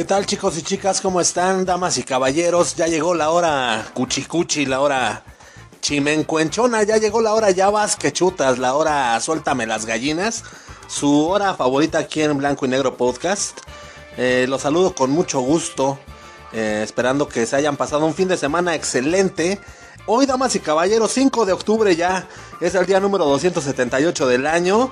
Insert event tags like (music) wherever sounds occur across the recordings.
¿Qué tal chicos y chicas? ¿Cómo están, damas y caballeros? Ya llegó la hora cuchicuchi, la hora chimencuenchona, ya llegó la hora ya vas que chutas, la hora suéltame las gallinas, su hora favorita aquí en Blanco y Negro Podcast. Eh, los saludo con mucho gusto, eh, esperando que se hayan pasado un fin de semana excelente. Hoy, damas y caballeros, 5 de octubre ya es el día número 278 del año.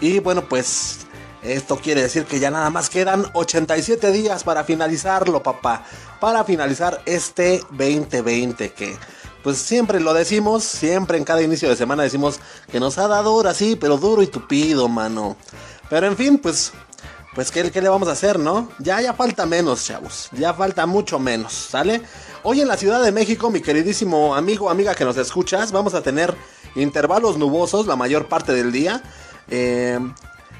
Y bueno, pues esto quiere decir que ya nada más quedan 87 días para finalizarlo, papá. Para finalizar este 2020 que pues siempre lo decimos, siempre en cada inicio de semana decimos que nos ha dado ahora sí, pero duro y tupido, mano. Pero en fin, pues pues ¿qué, ¿qué, le vamos a hacer, ¿no? Ya, ya falta menos, chavos. Ya falta mucho menos, ¿sale? Hoy en la Ciudad de México, mi queridísimo amigo, amiga que nos escuchas, vamos a tener intervalos nubosos la mayor parte del día. Eh,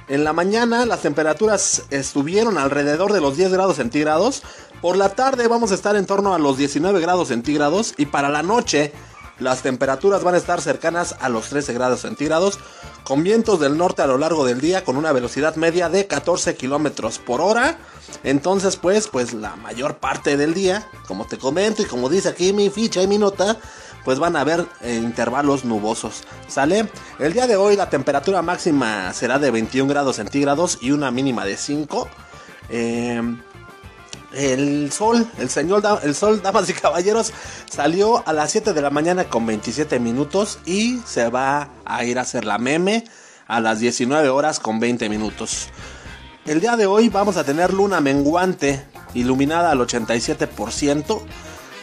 en la mañana las temperaturas estuvieron alrededor de los 10 grados centígrados. Por la tarde vamos a estar en torno a los 19 grados centígrados. Y para la noche las temperaturas van a estar cercanas a los 13 grados centígrados. Con vientos del norte a lo largo del día con una velocidad media de 14 kilómetros por hora. Entonces pues, pues la mayor parte del día, como te comento y como dice aquí mi ficha y mi nota, pues van a haber eh, intervalos nubosos. ¿Sale? El día de hoy la temperatura máxima será de 21 grados centígrados y una mínima de 5. Eh, el sol, el señor, el sol, (laughs) damas y caballeros, salió a las 7 de la mañana con 27 minutos y se va a ir a hacer la meme a las 19 horas con 20 minutos. El día de hoy vamos a tener luna menguante iluminada al 87%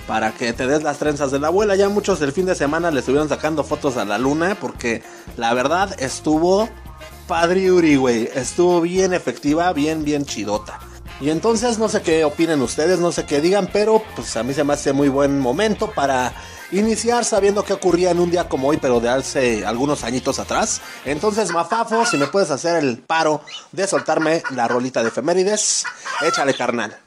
para que te des las trenzas de la abuela. Ya muchos el fin de semana le estuvieron sacando fotos a la luna porque la verdad estuvo padriuri, güey. Estuvo bien efectiva, bien, bien chidota. Y entonces no sé qué opinen ustedes, no sé qué digan, pero pues a mí se me hace muy buen momento para iniciar sabiendo qué ocurría en un día como hoy, pero de hace algunos añitos atrás. Entonces, Mafafo, si me puedes hacer el paro de soltarme la rolita de efemérides, échale carnal.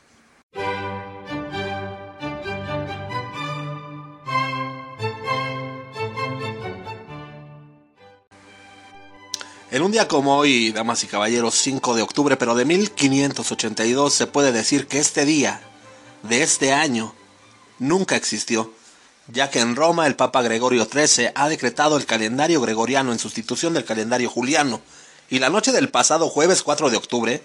En un día como hoy, damas y caballeros, 5 de octubre, pero de 1582, se puede decir que este día, de este año, nunca existió, ya que en Roma el Papa Gregorio XIII ha decretado el calendario gregoriano en sustitución del calendario juliano, y la noche del pasado jueves 4 de octubre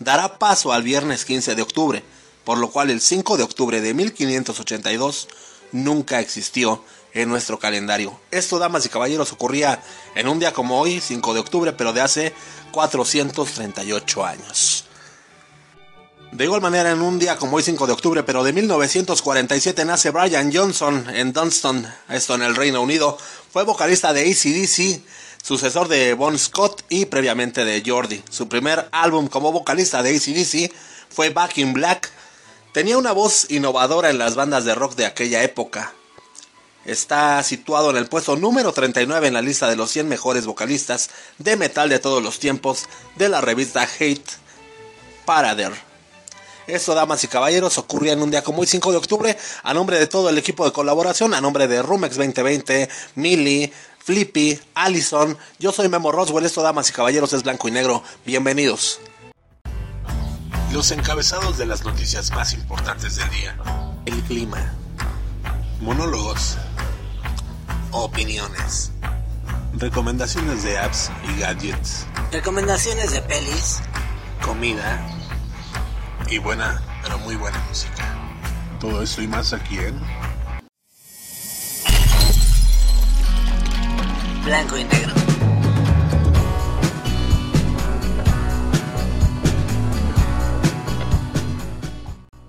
dará paso al viernes 15 de octubre, por lo cual el 5 de octubre de 1582 nunca existió en nuestro calendario. Esto, damas y caballeros, ocurría en un día como hoy, 5 de octubre, pero de hace 438 años. De igual manera, en un día como hoy, 5 de octubre, pero de 1947, nace Brian Johnson en Dunston, esto en el Reino Unido. Fue vocalista de ACDC, sucesor de Bon Scott y previamente de Jordi. Su primer álbum como vocalista de ACDC fue Back in Black. Tenía una voz innovadora en las bandas de rock de aquella época. Está situado en el puesto número 39 en la lista de los 100 mejores vocalistas de metal de todos los tiempos de la revista Hate Parader. Esto, damas y caballeros, ocurría en un día como hoy, 5 de octubre, a nombre de todo el equipo de colaboración, a nombre de Rumex 2020, Millie, Flippy, Allison. Yo soy Memo Roswell, esto, damas y caballeros, es blanco y negro. Bienvenidos. Los encabezados de las noticias más importantes del día. El clima. Monólogos. Opiniones. Recomendaciones de apps y gadgets. Recomendaciones de pelis. Comida. Y buena, pero muy buena música. Todo esto y más aquí en... Blanco y negro.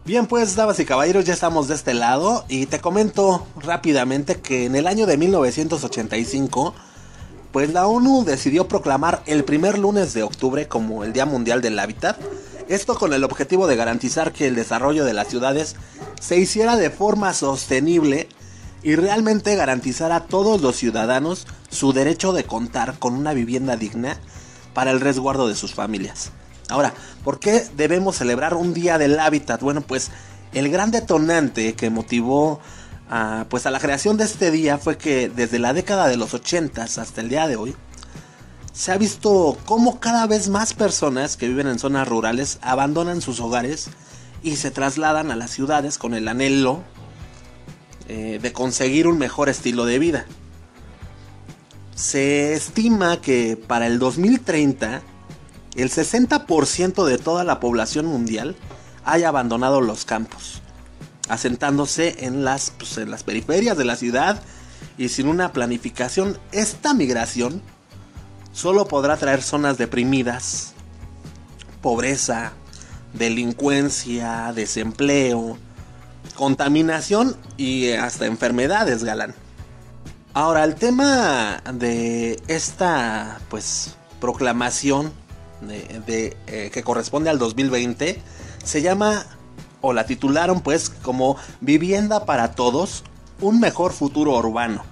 Bien, pues, damas y caballeros, ya estamos de este lado y te comento rápidamente que en el año de 1985, pues la ONU decidió proclamar el primer lunes de octubre como el Día Mundial del Hábitat. Esto con el objetivo de garantizar que el desarrollo de las ciudades se hiciera de forma sostenible y realmente garantizar a todos los ciudadanos su derecho de contar con una vivienda digna para el resguardo de sus familias. Ahora, ¿por qué debemos celebrar un día del hábitat? Bueno, pues el gran detonante que motivó a, pues a la creación de este día fue que desde la década de los 80 hasta el día de hoy se ha visto cómo cada vez más personas que viven en zonas rurales abandonan sus hogares y se trasladan a las ciudades con el anhelo eh, de conseguir un mejor estilo de vida. Se estima que para el 2030 el 60% de toda la población mundial haya abandonado los campos, asentándose en las, pues, en las periferias de la ciudad y sin una planificación. Esta migración solo podrá traer zonas deprimidas, pobreza, delincuencia, desempleo, contaminación y hasta enfermedades, galán. Ahora, el tema de esta, pues, proclamación de, eh, que corresponde al 2020 se llama, o la titularon, pues, como Vivienda para Todos, un mejor futuro urbano.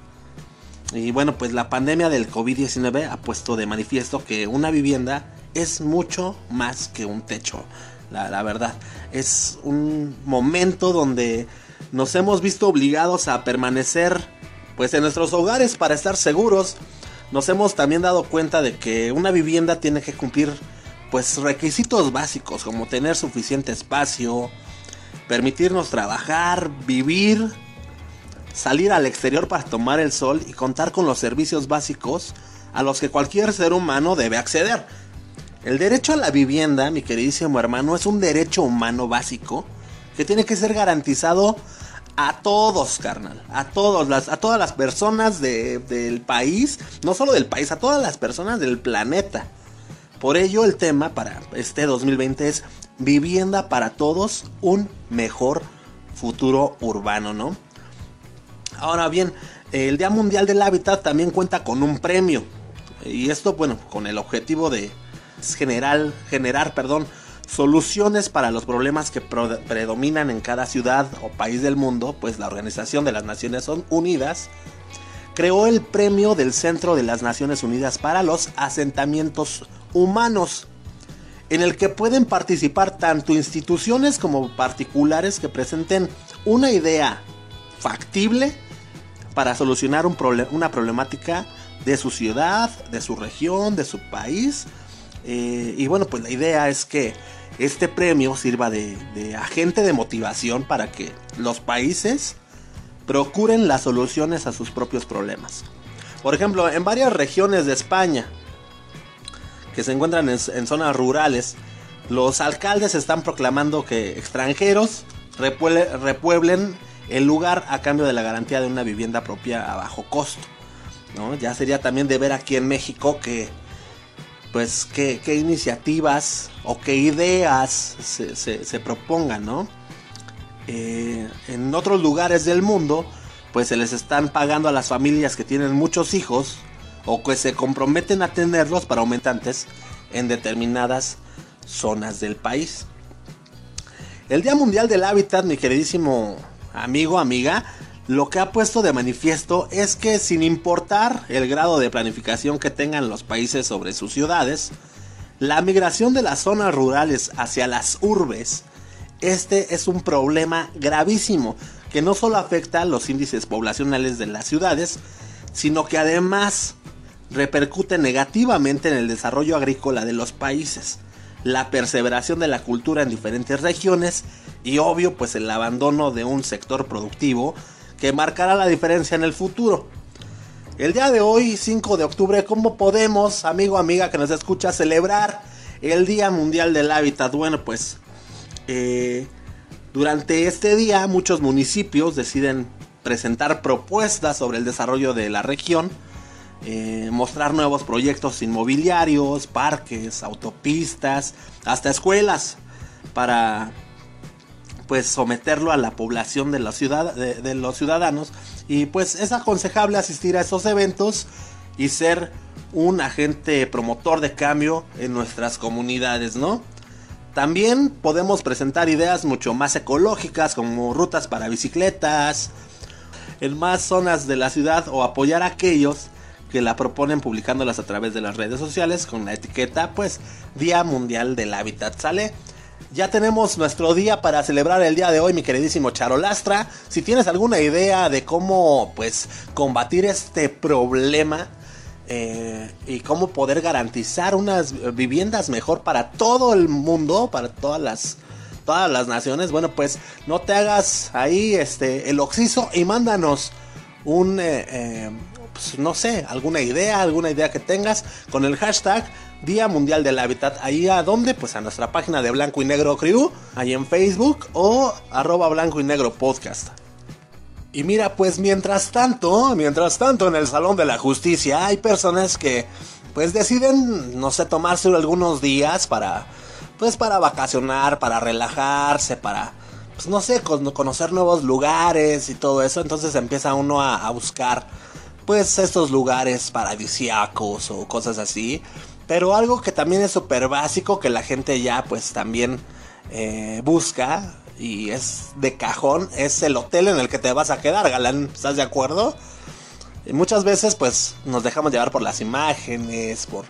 Y bueno, pues la pandemia del COVID-19 ha puesto de manifiesto que una vivienda es mucho más que un techo. La, verdad, es un momento donde nos hemos visto obligados a permanecer pues en nuestros hogares para estar seguros. Nos hemos también dado cuenta de que una vivienda tiene que cumplir pues requisitos básicos como tener suficiente espacio, permitirnos trabajar, vivir salir al exterior para tomar el sol y contar con los servicios básicos a los que cualquier ser humano debe acceder. El derecho a la vivienda, mi queridísimo hermano, es un derecho humano básico que tiene que ser garantizado a todos, carnal, a todos las, a todas las personas del país, no solo del país, a todas las personas del planeta. Por ello el tema para este 2020 es vivienda para todos, un mejor futuro urbano, ¿no? Ahora bien, el Día Mundial del Hábitat también cuenta con un premio. Y esto, bueno, con el objetivo de generar, generar perdón, soluciones para los problemas que predominan en cada ciudad o país del mundo, pues la Organización de las Naciones Unidas creó el premio del Centro de las Naciones Unidas para los asentamientos humanos, en el que pueden participar tanto instituciones como particulares que presenten una idea factible para solucionar un una problemática de su ciudad, de su región, de su país. Eh, y bueno, pues la idea es que este premio sirva de, agente de motivación para que los países procuren las soluciones a sus propios problemas. Por ejemplo, en varias regiones de España que se encuentran en, zonas rurales, los alcaldes están proclamando que extranjeros repueblen el lugar a cambio de la garantía de una vivienda propia a bajo costo. ¿no? Ya sería también de ver aquí en México que, pues, qué, iniciativas o qué ideas se, propongan, ¿no? Eh, en otros lugares del mundo, pues se les están pagando a las familias que tienen muchos hijos o que se comprometen a tenerlos para aumentantes en determinadas zonas del país. El Día Mundial del Hábitat, mi queridísimo amigo, amiga, lo que ha puesto de manifiesto es que sin importar el grado de planificación que tengan los países sobre sus ciudades, la migración de las zonas rurales hacia las urbes, este es un problema gravísimo que no solo afecta a los índices poblacionales de las ciudades, sino que además repercute negativamente en el desarrollo agrícola de los países la perseveración de la cultura en diferentes regiones y obvio pues el abandono de un sector productivo que marcará la diferencia en el futuro. El día de hoy, 5 de octubre, ¿cómo podemos, amigo, amiga que nos escucha, celebrar el Día Mundial del Hábitat? Bueno, pues eh, durante este día muchos municipios deciden presentar propuestas sobre el desarrollo de la región eh, mostrar nuevos proyectos inmobiliarios, parques, autopistas, hasta escuelas, para pues someterlo a la población de la ciudad, de, los ciudadanos. Y pues es aconsejable asistir a esos eventos y ser un agente promotor de cambio en nuestras comunidades, ¿no? También podemos presentar ideas mucho más ecológicas como rutas para bicicletas en más zonas de la ciudad o apoyar a aquellos que la proponen publicándolas a través de las redes sociales con la etiqueta pues Día Mundial del Hábitat. ¿Sale? Ya tenemos nuestro día para celebrar el día de hoy, mi queridísimo Charolastra. Si tienes alguna idea de cómo pues combatir este problema eh, y cómo poder garantizar unas viviendas mejor para todo el mundo, para todas las todas las naciones, bueno, pues no te hagas ahí este el oxiso y mándanos un eh, eh, pues, no sé, alguna idea, alguna idea que tengas con el hashtag Día Mundial del Hábitat. Ahí a dónde? Pues a nuestra página de Blanco y Negro Crew, ahí en Facebook o arroba Blanco y Negro Podcast. Y mira, pues mientras tanto, mientras tanto en el Salón de la Justicia hay personas que pues deciden, no sé, tomarse algunos días para pues para vacacionar, para relajarse, para pues no sé, conocer nuevos lugares y todo eso, entonces empieza uno a, buscar pues estos lugares paradisiacos o cosas así. Pero algo que también es súper básico que la gente ya pues también eh, busca y es de cajón, es el hotel en el que te vas a quedar, galán, ¿estás de acuerdo? Y muchas veces pues nos dejamos llevar por las imágenes, por,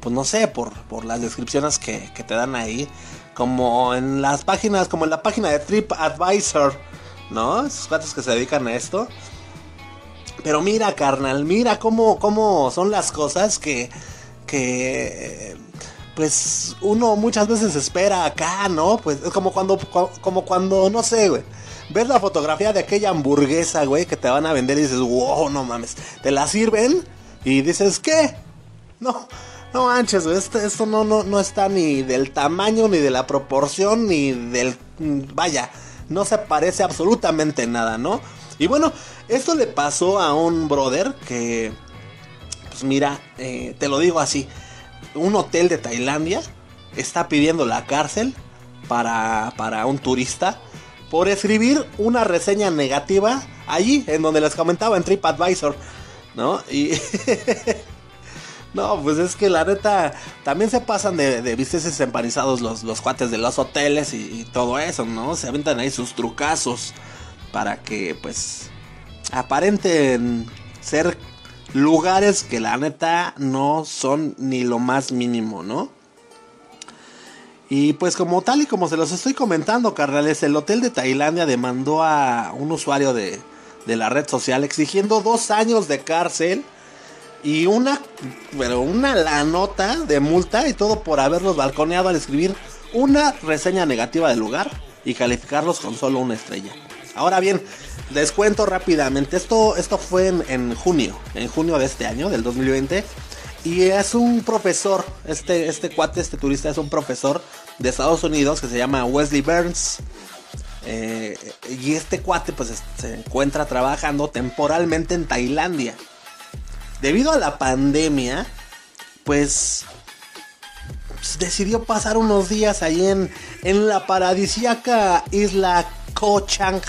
pues no sé, por, por las descripciones que, que te dan ahí, como en las páginas, como en la página de TripAdvisor, ¿no? Esos cuates que se dedican a esto. Pero mira, carnal, mira cómo, cómo son las cosas que, que, pues uno muchas veces espera acá, ¿no? Pues es como cuando, como cuando, no sé, güey. Ves la fotografía de aquella hamburguesa, güey, que te van a vender y dices, wow, no mames. Te la sirven y dices, ¿qué? No, no manches, güey, esto, no, no, no está ni del tamaño, ni de la proporción, ni del... Vaya, no se parece absolutamente nada, ¿no? Y bueno, esto le pasó a un brother que, pues mira, eh, te lo digo así, un hotel de Tailandia está pidiendo la cárcel para, para un turista por escribir una reseña negativa allí, en donde les comentaba en TripAdvisor, ¿no? Y... (laughs) no, pues es que la neta, también se pasan de, de visteces empanizados los, los cuates de los hoteles y, y, todo eso, ¿no? Se aventan ahí sus trucazos para que pues aparenten ser lugares que la neta no son ni lo más mínimo, ¿no? Y pues como tal y como se los estoy comentando, carnales, el hotel de Tailandia demandó a un usuario de, de la red social exigiendo dos años de cárcel y una, pero una la nota de multa y todo por haberlos balconeado al escribir una reseña negativa del lugar y calificarlos con solo una estrella. Ahora bien, les cuento rápidamente. Esto, esto fue en, junio, en junio de este año, del 2020. Y es un profesor, este, este cuate, este turista es un profesor de Estados Unidos que se llama Wesley Burns. Eh, y este cuate pues se encuentra trabajando temporalmente en Tailandia. Debido a la pandemia, pues, pues decidió pasar unos días ahí en, en la paradisíaca isla Koh Chang.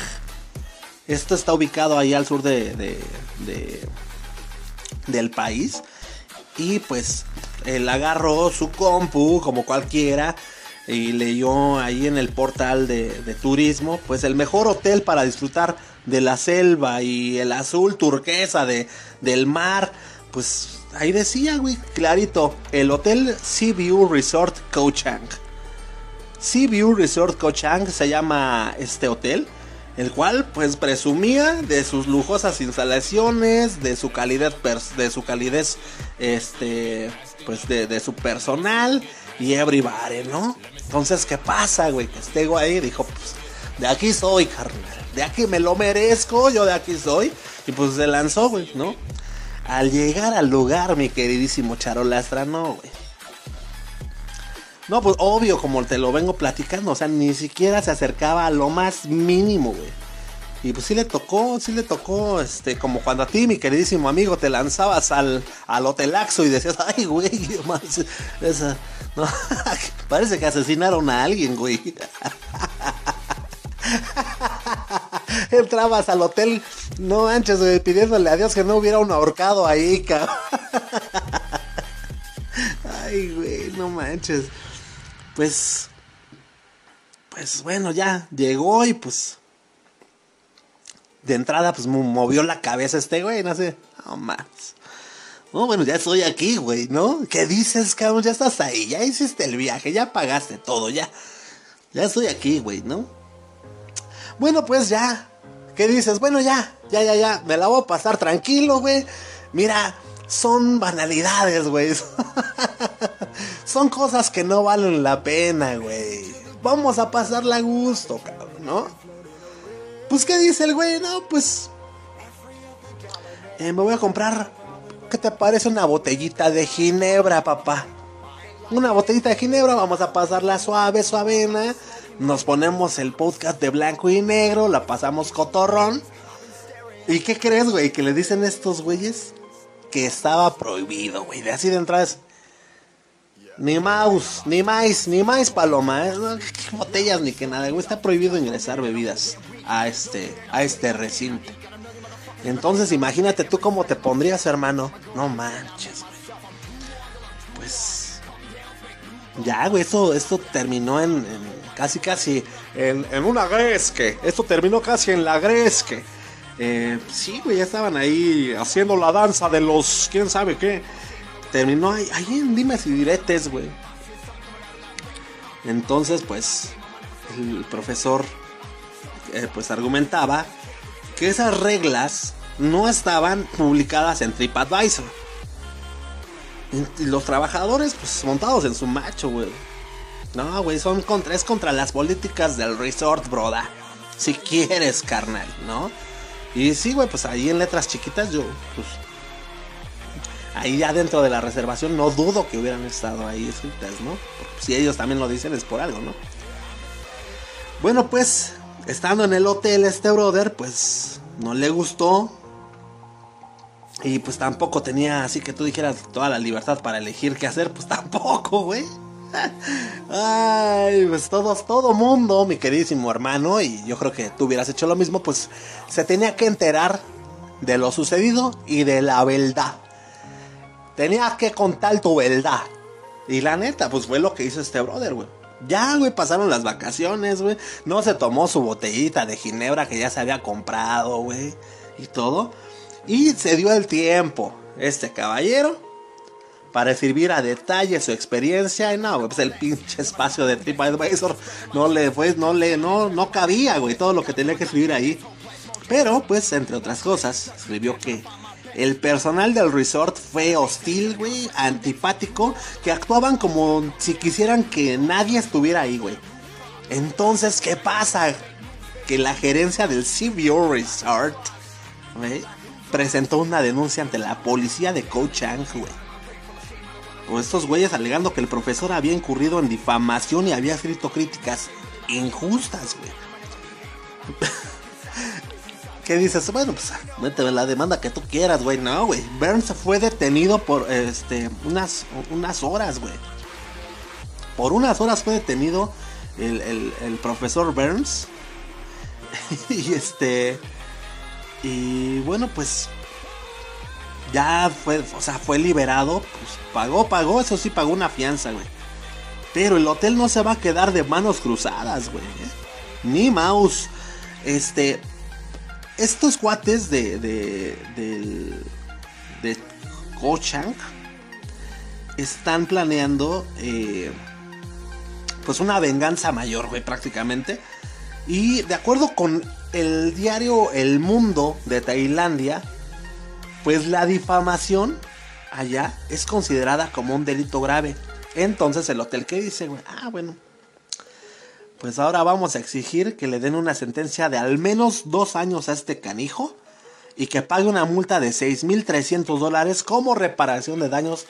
Esto está ubicado ahí al sur de, de, de, del país. Y pues él agarró su compu como cualquiera y leyó ahí en el portal de, turismo, pues el mejor hotel para disfrutar de la selva y el azul turquesa de, del mar. Pues ahí decía, güey, clarito, el hotel Sea View Resort Koh Chang. Sea View Resort Koh Chang se llama este hotel el cual pues presumía de sus lujosas instalaciones, de su calidad, de su calidez, este, pues de, su personal y everybody, ¿no? Entonces, ¿qué pasa, güey? Que este güey dijo, pues, de aquí soy, carnal, de aquí me lo merezco, yo de aquí soy, y pues se lanzó, güey, ¿no? Al llegar al lugar, mi queridísimo Charolastra, no, güey. No, pues obvio, como te lo vengo platicando, o sea, ni siquiera se acercaba a lo más mínimo, güey. Y pues sí le tocó, sí le tocó, este, como cuando a ti, mi queridísimo amigo, te lanzabas al, al hotelaxo y decías, (laughs) ay, güey, más, esa, (laughs) parece que asesinaron a alguien, güey. (laughs) Entrabas al hotel, no manches, güey, pidiéndole a Dios que no hubiera un ahorcado ahí, cabrón. Ay, güey, no manches pues, pues bueno, ya llegó y pues, de entrada, pues movió la cabeza este güey, no sé, no más. No, bueno, ya estoy aquí, güey, ¿no? ¿Qué dices, cabrón? Ya estás ahí, ya hiciste el viaje, ya pagaste todo, ya. Ya estoy aquí, güey, ¿no? Bueno, pues ya. ¿Qué dices? Bueno, ya, ya, ya, ya. Me la voy a pasar tranquilo, güey. Mira, son banalidades, güey. (laughs) son cosas que no valen la pena, güey. vamos a pasarla a gusto, cabrón, ¿no? Pues, ¿qué dice el güey? No, pues. eh, me voy a comprar. ¿Qué te parece una botellita de ginebra, papá? Una botellita de ginebra, vamos a pasarla suave, suavena. Nos ponemos el podcast de blanco y negro, la pasamos cotorrón. ¿Y qué crees, güey? Que le dicen estos güeyes que estaba prohibido, güey. De así de entrada Ni mouse, ni más, ni más paloma. ¿eh? Qué botellas ni que nada, güey. Está prohibido ingresar bebidas a este, a este recinto. Entonces imagínate tú cómo te pondrías, hermano. No manches, güey. Pues. Ya, güey, esto, esto terminó en, en casi, casi. En, en una gresque. Esto terminó casi en la gresque. Eh, sí, güey, ya estaban ahí haciendo la danza de los. quién sabe qué. Terminó ahí, ahí en Dimes y Diretes, güey. Entonces, pues. El profesor. eh, pues argumentaba que esas reglas no estaban publicadas en TripAdvisor. Y los trabajadores, pues montados en su macho, güey. No, güey, son contra, es contra las políticas del resort, broda. Si quieres, carnal, ¿no? Y sí, güey, pues ahí en letras chiquitas yo, pues... Ahí ya dentro de la reservación no dudo que hubieran estado ahí escritas, ¿no? Porque si ellos también lo dicen es por algo, ¿no? Bueno, pues, estando en el hotel este brother, pues no le gustó. Y pues tampoco tenía así que tú dijeras toda la libertad para elegir qué hacer, pues (laughs) tampoco, güey. Ay, pues todos, todo mundo, mi queridísimo hermano, y yo creo que tú hubieras hecho lo mismo, pues se tenía que enterar de lo sucedido y de la verdad. Tenías que contar tu verdad. Y la neta, pues fue lo que hizo este brother, güey. Ya, güey, pasaron las vacaciones, güey. No se tomó su botellita de ginebra que ya se había comprado, güey. Y todo. Y se dio el tiempo, este caballero, para escribir a detalle su experiencia. Y no, güey, pues el pinche espacio de TripAdvisor no le fue, no le, no, no cabía, güey, todo lo que tenía que escribir ahí. Pero, pues, entre otras cosas, escribió que el personal del resort fue hostil, güey, antipático, que actuaban como si quisieran que nadie estuviera ahí, güey. Entonces, ¿qué pasa? Que la gerencia del Seaview Resort, presentó una denuncia ante la policía de Ko Chang, güey. Con estos güeyes alegando que el profesor había incurrido en difamación y había escrito críticas injustas, güey. (laughs) ¿Qué dices? Bueno, pues méteme la demanda que tú quieras, güey. No, güey. Burns fue detenido por este unas, unas horas, güey. Por unas horas fue detenido el, el, el profesor Burns. (laughs) y este. Y bueno, pues. Ya fue, o sea, fue liberado. Pues pagó, pagó. Eso sí, pagó una fianza, güey. Pero el hotel no se va a quedar de manos cruzadas, güey. ¿eh? Ni mouse. Este, estos cuates de de del de Kochang están planeando eh, pues una venganza mayor, güey, prácticamente. Y de acuerdo con el diario El Mundo de Tailandia, pues la difamación allá es considerada como un delito grave. Entonces el hotel que dice, güey, ah, bueno, pues ahora vamos a exigir que le den una sentencia de al menos dos años a este canijo y que pague una multa de 6.300 dólares como reparación de daños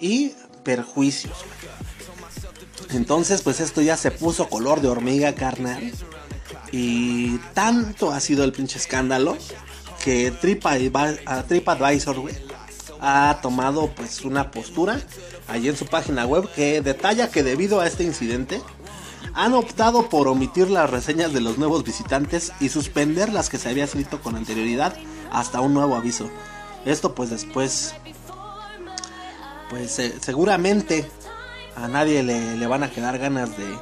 y perjuicios. Entonces, pues esto ya se puso color de hormiga carnal. Y tanto ha sido el pinche escándalo que TripAdvisor ha tomado pues una postura allí en su página web que detalla que debido a este incidente han optado por omitir las reseñas de los nuevos visitantes y suspender las que se había escrito con anterioridad hasta un nuevo aviso. Esto pues después, pues seguramente a nadie le, le, van a quedar ganas de,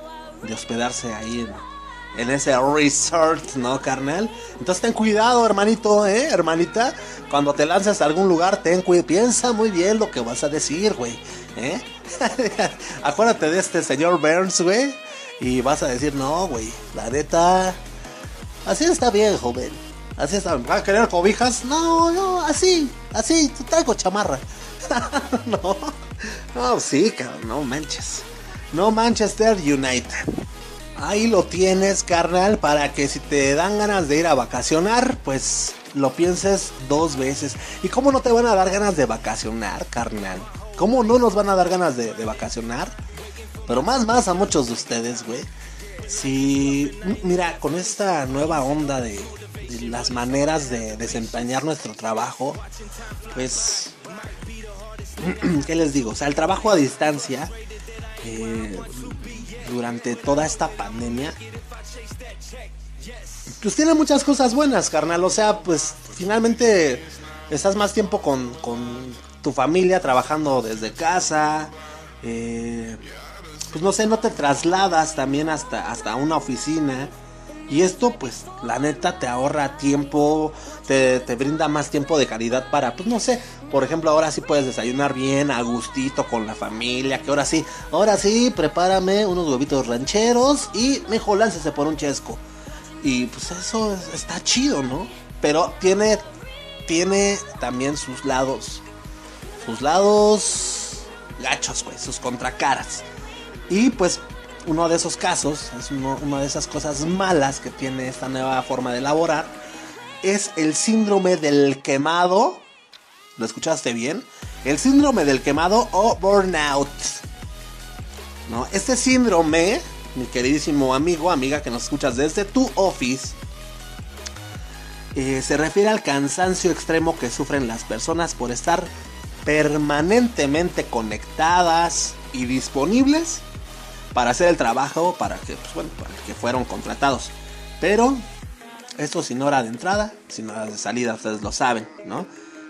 de hospedarse ahí en, en, ese resort, ¿no, carnal? Entonces ten cuidado, hermanito, ¿eh, hermanita? Cuando te lanzas a algún lugar, ten cuidado, piensa muy bien lo que vas a decir, güey, ¿eh? (laughs) Acuérdate de este señor Burns, güey. Y vas a decir, no, güey, la neta, así está bien, joven. Así está. ¿Va a querer cobijas? No, no, así, así, traigo chamarra. (laughs) no, no, sí, cabrón, no manches. No Manchester United. Ahí lo tienes, carnal, para que si te dan ganas de ir a vacacionar, pues lo pienses dos veces. ¿Y cómo no te van a dar ganas de vacacionar, carnal? ¿Cómo no nos van a dar ganas de, de vacacionar? Pero más, más a muchos de ustedes, güey. Si, mira, con esta nueva onda de, las maneras de desempeñar nuestro trabajo, pues, (clears throat) ¿qué les digo? O sea, el trabajo a distancia, eh, durante toda esta pandemia, pues tiene muchas cosas buenas, carnal. O sea, pues finalmente estás más tiempo con, con tu familia trabajando desde casa. Eh, pues no sé, no te trasladas también hasta, hasta una oficina. Y esto, pues, la neta te ahorra tiempo, te, te, brinda más tiempo de calidad para, pues, no sé, por ejemplo, ahora sí puedes desayunar bien, a gustito, con la familia, que ahora sí, ahora sí, prepárame unos huevitos rancheros y mejor láncese por un chesco. Y pues eso está chido, ¿no? Pero tiene, tiene también sus lados, sus lados gachos, güey, sus contracaras. Y pues uno de esos casos, es una de esas cosas malas que tiene esta nueva forma de elaborar, es el síndrome del quemado. ¿Lo escuchaste bien? El síndrome del quemado o burnout. ¿No? Este síndrome, mi queridísimo amigo, amiga que nos escuchas desde tu office, eh, se refiere al cansancio extremo que sufren las personas por estar permanentemente conectadas y disponibles para hacer el trabajo para que, pues, bueno, para que fueron contratados. Pero esto sin hora de entrada, sin hora de salida, ustedes lo saben, ¿no?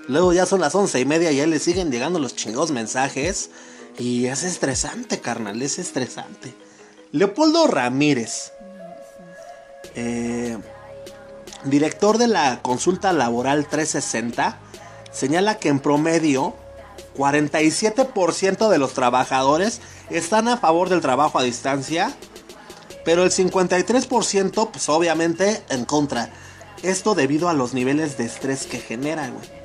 Luego ya son las once y media y ahí le siguen llegando los chingados mensajes. Y es estresante, carnal, es estresante. Leopoldo Ramírez, eh, director de la consulta laboral 360, señala que en promedio 47% de los trabajadores están a favor del trabajo a distancia, pero el 53% pues obviamente en contra. Esto debido a los niveles de estrés que genera, güey.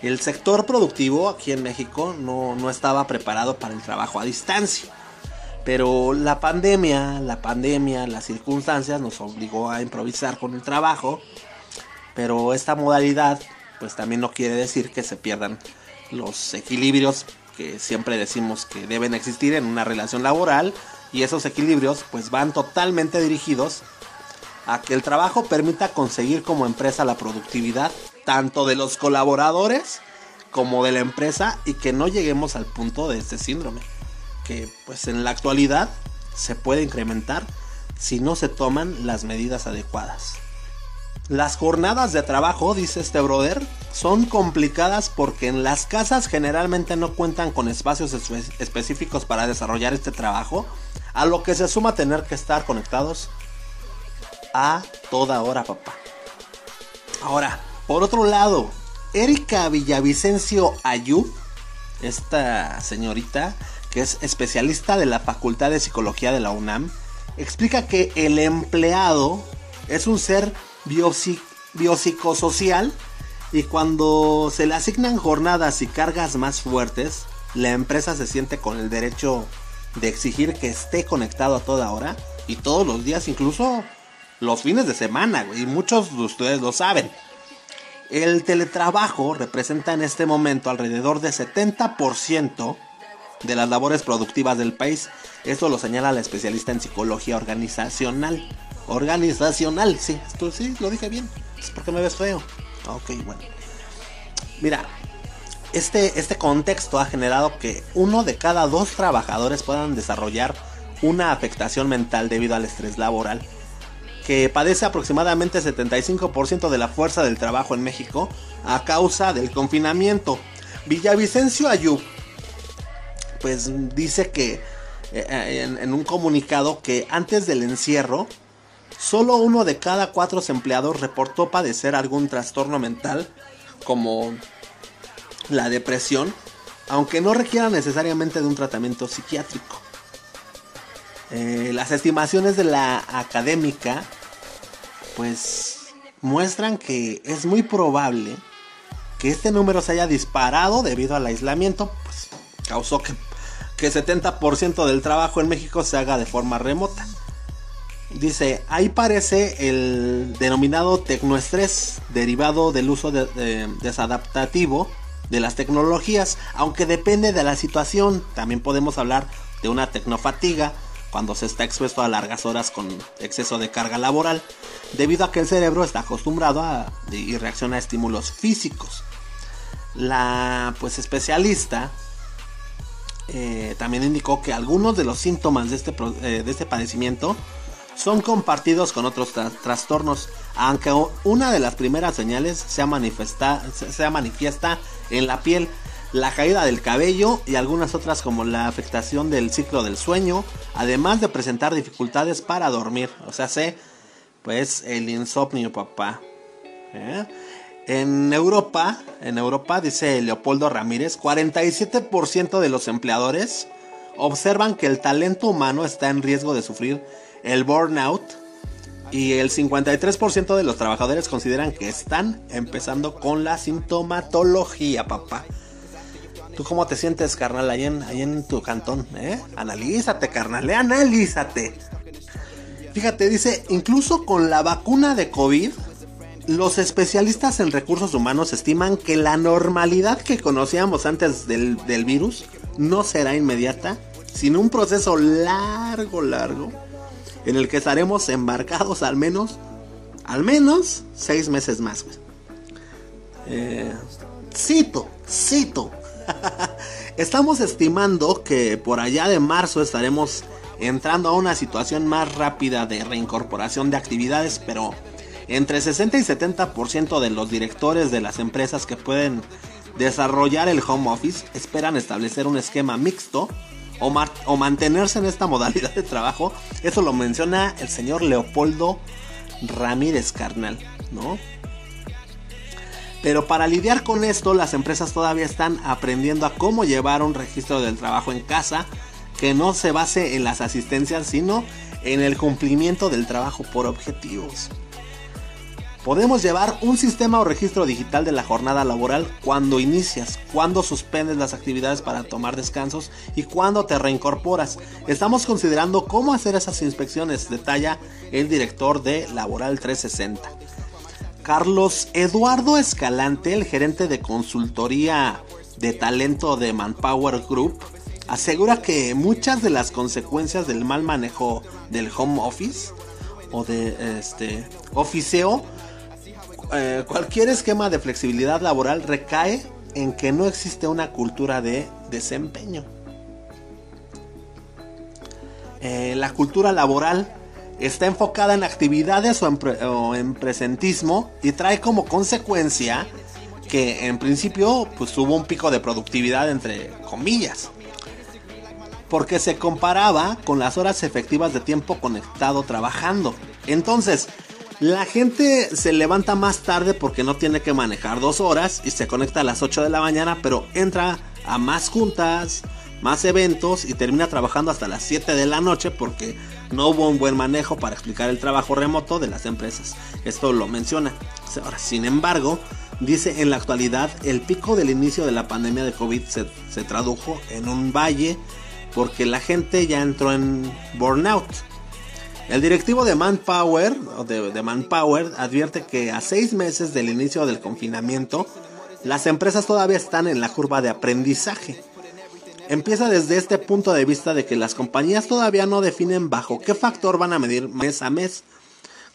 El sector productivo aquí en México no, no estaba preparado para el trabajo a distancia. Pero la pandemia, la pandemia, las circunstancias nos obligó a improvisar con el trabajo. Pero esta modalidad, pues también no quiere decir que se pierdan los equilibrios que siempre decimos que deben existir en una relación laboral. Y esos equilibrios, pues van totalmente dirigidos a que el trabajo permita conseguir como empresa la productividad tanto de los colaboradores como de la empresa y que no lleguemos al punto de este síndrome que pues en la actualidad se puede incrementar si no se toman las medidas adecuadas. Las jornadas de trabajo, dice este brother, son complicadas porque en las casas generalmente no cuentan con espacios espe específicos para desarrollar este trabajo, a lo que se suma tener que estar conectados a toda hora, papá. Ahora, por otro lado, Erika Villavicencio Ayub, esta señorita que es especialista de la Facultad de Psicología de la UNAM, explica que el empleado es un ser biopsicosocial y cuando se le asignan jornadas y cargas más fuertes, la empresa se siente con el derecho de exigir que esté conectado a toda hora y todos los días, incluso los fines de semana, y muchos de ustedes lo saben. El teletrabajo representa en este momento alrededor de 70% de las labores productivas del país. Esto lo señala la especialista en psicología organizacional. Organizacional, sí, esto sí, lo dije bien. Es porque me ves feo. Ok, bueno. Mira, este, este contexto ha generado que uno de cada dos trabajadores puedan desarrollar una afectación mental debido al estrés laboral que padece aproximadamente 75% de la fuerza del trabajo en México a causa del confinamiento. Villavicencio Ayub, pues dice que eh, en, en, un comunicado que antes del encierro, solo uno de cada cuatro empleados reportó padecer algún trastorno mental, como la depresión, aunque no requiera necesariamente de un tratamiento psiquiátrico. Eh, las estimaciones de la académica pues muestran que es muy probable que este número se haya disparado debido al aislamiento, pues causó que, que 70% del trabajo en México se haga de forma remota. Dice, ahí parece el denominado tecnoestrés, derivado del uso desadaptativo de las tecnologías, aunque depende de la situación. También podemos hablar de una tecnofatiga cuando se está expuesto a largas horas con exceso de carga laboral, debido a que el cerebro está acostumbrado a, y reacciona a estímulos físicos. La pues especialista eh, también indicó que algunos de los síntomas de este, eh, de este padecimiento son compartidos con otros trastornos, aunque una de las primeras señales sea, manifiesta, sea manifiesta en la piel, la caída del cabello y algunas otras como la afectación del ciclo del sueño, además de presentar dificultades para dormir, o sea, sé, pues el insomnio, papá. ¿eh? En Europa, en Europa, dice Leopoldo Ramírez, 47% de los empleadores observan que el talento humano está en riesgo de sufrir el burnout y el 53% de los trabajadores consideran que están empezando con la sintomatología, papá. ¿Tú cómo te sientes, carnal, ahí en, ahí en tu cantón? ¿eh? Analízate, carnal, ¿eh? analízate. Fíjate, dice, incluso con la vacuna de COVID, los especialistas en recursos humanos estiman que la normalidad que conocíamos antes del, del virus no será inmediata, sino un proceso largo, largo en el que estaremos embarcados al menos, al menos seis meses más. Eh, cito, cito. (laughs) Estamos estimando que por allá de marzo estaremos entrando a una situación más rápida de reincorporación de actividades, pero entre 60 y 70% de los directores de las empresas que pueden desarrollar el home office esperan establecer un esquema mixto o, mantenerse en esta modalidad de trabajo. Eso lo menciona el señor Leopoldo Ramírez Carnal, ¿no? Pero para lidiar con esto, las empresas todavía están aprendiendo a cómo llevar un registro del trabajo en casa que no se base en las asistencias, sino en el cumplimiento del trabajo por objetivos. Podemos llevar un sistema o registro digital de la jornada laboral cuando inicias, cuando suspendes las actividades para tomar descansos y cuando te reincorporas. Estamos considerando cómo hacer esas inspecciones, detalla el director de Laboral 360. Carlos Eduardo Escalante, el gerente de consultoría de talento de Manpower Group, asegura que muchas de las consecuencias del mal manejo del home office o de este oficeo eh, cualquier esquema de flexibilidad laboral recae en que no existe una cultura de desempeño. Eh, la cultura laboral está enfocada en actividades o en, presentismo y trae como consecuencia que en principio pues hubo un pico de productividad entre comillas porque se comparaba con las horas efectivas de tiempo conectado trabajando entonces la gente se levanta más tarde porque no tiene que manejar dos horas y se conecta a las 8 de la mañana, pero entra a más juntas, más eventos y termina trabajando hasta las 7 de la noche porque no hubo un buen manejo para explicar el trabajo remoto de las empresas. Esto lo menciona. Sin embargo, dice en la actualidad el pico del inicio de la pandemia de COVID se, se tradujo en un valle porque la gente ya entró en burnout el directivo de Manpower, de, Manpower advierte que a seis meses del inicio del confinamiento, las empresas todavía están en la curva de aprendizaje. Empieza desde este punto de vista de que las compañías todavía no definen bajo qué factor van a medir mes a mes.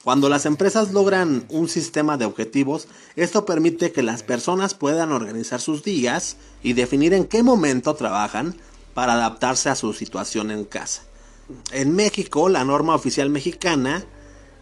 Cuando las empresas logran un sistema de objetivos, esto permite que las personas puedan organizar sus días y definir en qué momento trabajan para adaptarse a su situación en casa en México, la norma oficial mexicana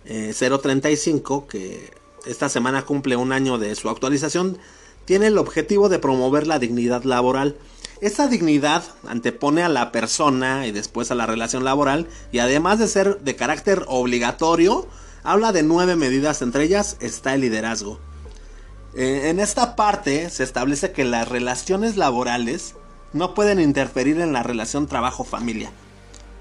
035, eh, que esta semana cumple un año de su actualización, tiene el objetivo de promover la dignidad laboral. Esta dignidad antepone a la persona y después a la relación laboral y además de ser de carácter obligatorio, habla de nueve medidas, entre ellas está el liderazgo. Eh, en esta parte se establece que las relaciones laborales no pueden interferir en la relación trabajo-familia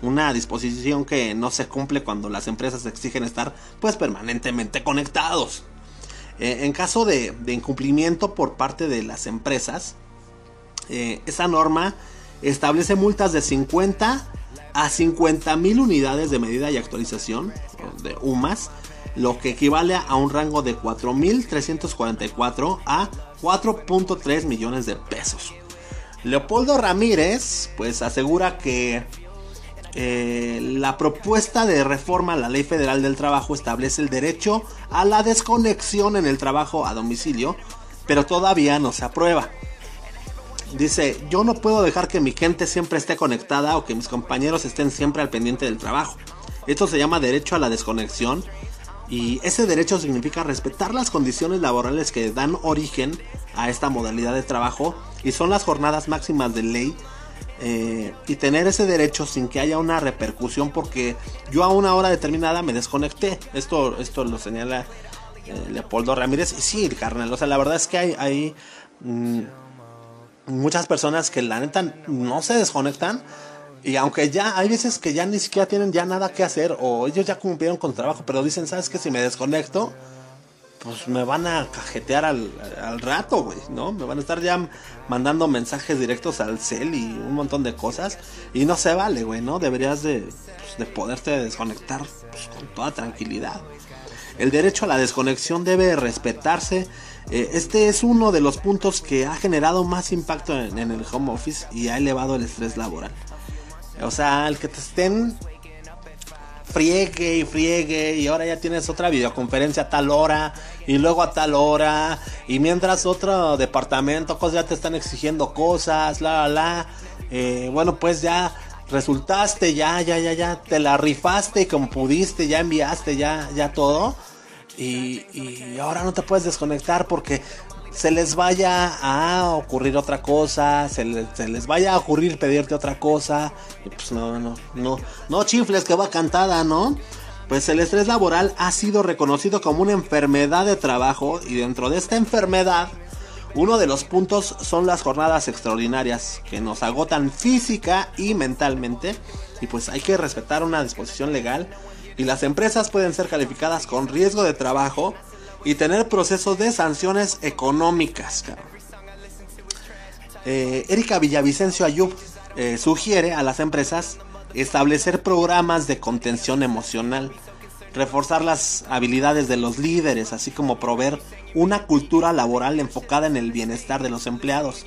una disposición que no se cumple cuando las empresas exigen estar pues permanentemente conectados. Eh, en caso de, incumplimiento por parte de las empresas, eh, esa norma establece multas de 50 a 50 mil unidades de medida y actualización de UMAS, lo que equivale a un rango de 4.344 a 4.3 millones de pesos. Leopoldo Ramírez, pues asegura que eh, la propuesta de reforma a la Ley Federal del Trabajo establece el derecho a la desconexión en el trabajo a domicilio, pero todavía no se aprueba. Dice, yo no puedo dejar que mi gente siempre esté conectada o que mis compañeros estén siempre al pendiente del trabajo. Esto se llama derecho a la desconexión y ese derecho significa respetar las condiciones laborales que dan origen a esta modalidad de trabajo y son las jornadas máximas de ley eh, y tener ese derecho sin que haya una repercusión porque yo a una hora determinada me desconecté. Esto, esto lo señala eh, Leopoldo Ramírez. Y sí, carnal, o sea, la verdad es que hay, hay mm, muchas personas que la neta no se desconectan. Y aunque ya hay veces que ya ni siquiera tienen ya nada que hacer o ellos ya cumplieron con trabajo, pero dicen, ¿sabes que Si me desconecto, pues me van a cajetear al, rato, güey, ¿no? Me van a estar ya mandando mensajes directos al cel y un montón de cosas. Y no se vale, güey, ¿no? Deberías de, pues, de poderte desconectar pues, con toda tranquilidad. El derecho a la desconexión debe respetarse. Eh, este es uno de los puntos que ha generado más impacto en el home office y ha elevado el estrés laboral. O sea, el que te estén friegue y friegue y ahora ya tienes otra videoconferencia a tal hora y luego a tal hora y mientras otro departamento cosas ya te están exigiendo cosas la la la. Eh, bueno pues ya resultaste ya ya ya ya te la rifaste como pudiste ya enviaste ya ya todo. Y, y ahora no te puedes desconectar porque se les vaya a ocurrir otra cosa, se les, vaya a ocurrir pedirte otra cosa, y pues no, no, no, no chifles que va cantada, ¿no? Pues el estrés laboral ha sido reconocido como una enfermedad de trabajo y dentro de esta enfermedad, uno de los puntos son las jornadas extraordinarias que nos agotan física y mentalmente y pues hay que respetar una disposición legal y las empresas pueden ser calificadas con riesgo de trabajo y tener procesos de sanciones económicas. Eh, Erika Villavicencio Ayub eh, sugiere a las empresas establecer programas de contención emocional, reforzar las habilidades de los líderes, así como proveer una cultura laboral enfocada en el bienestar de los empleados.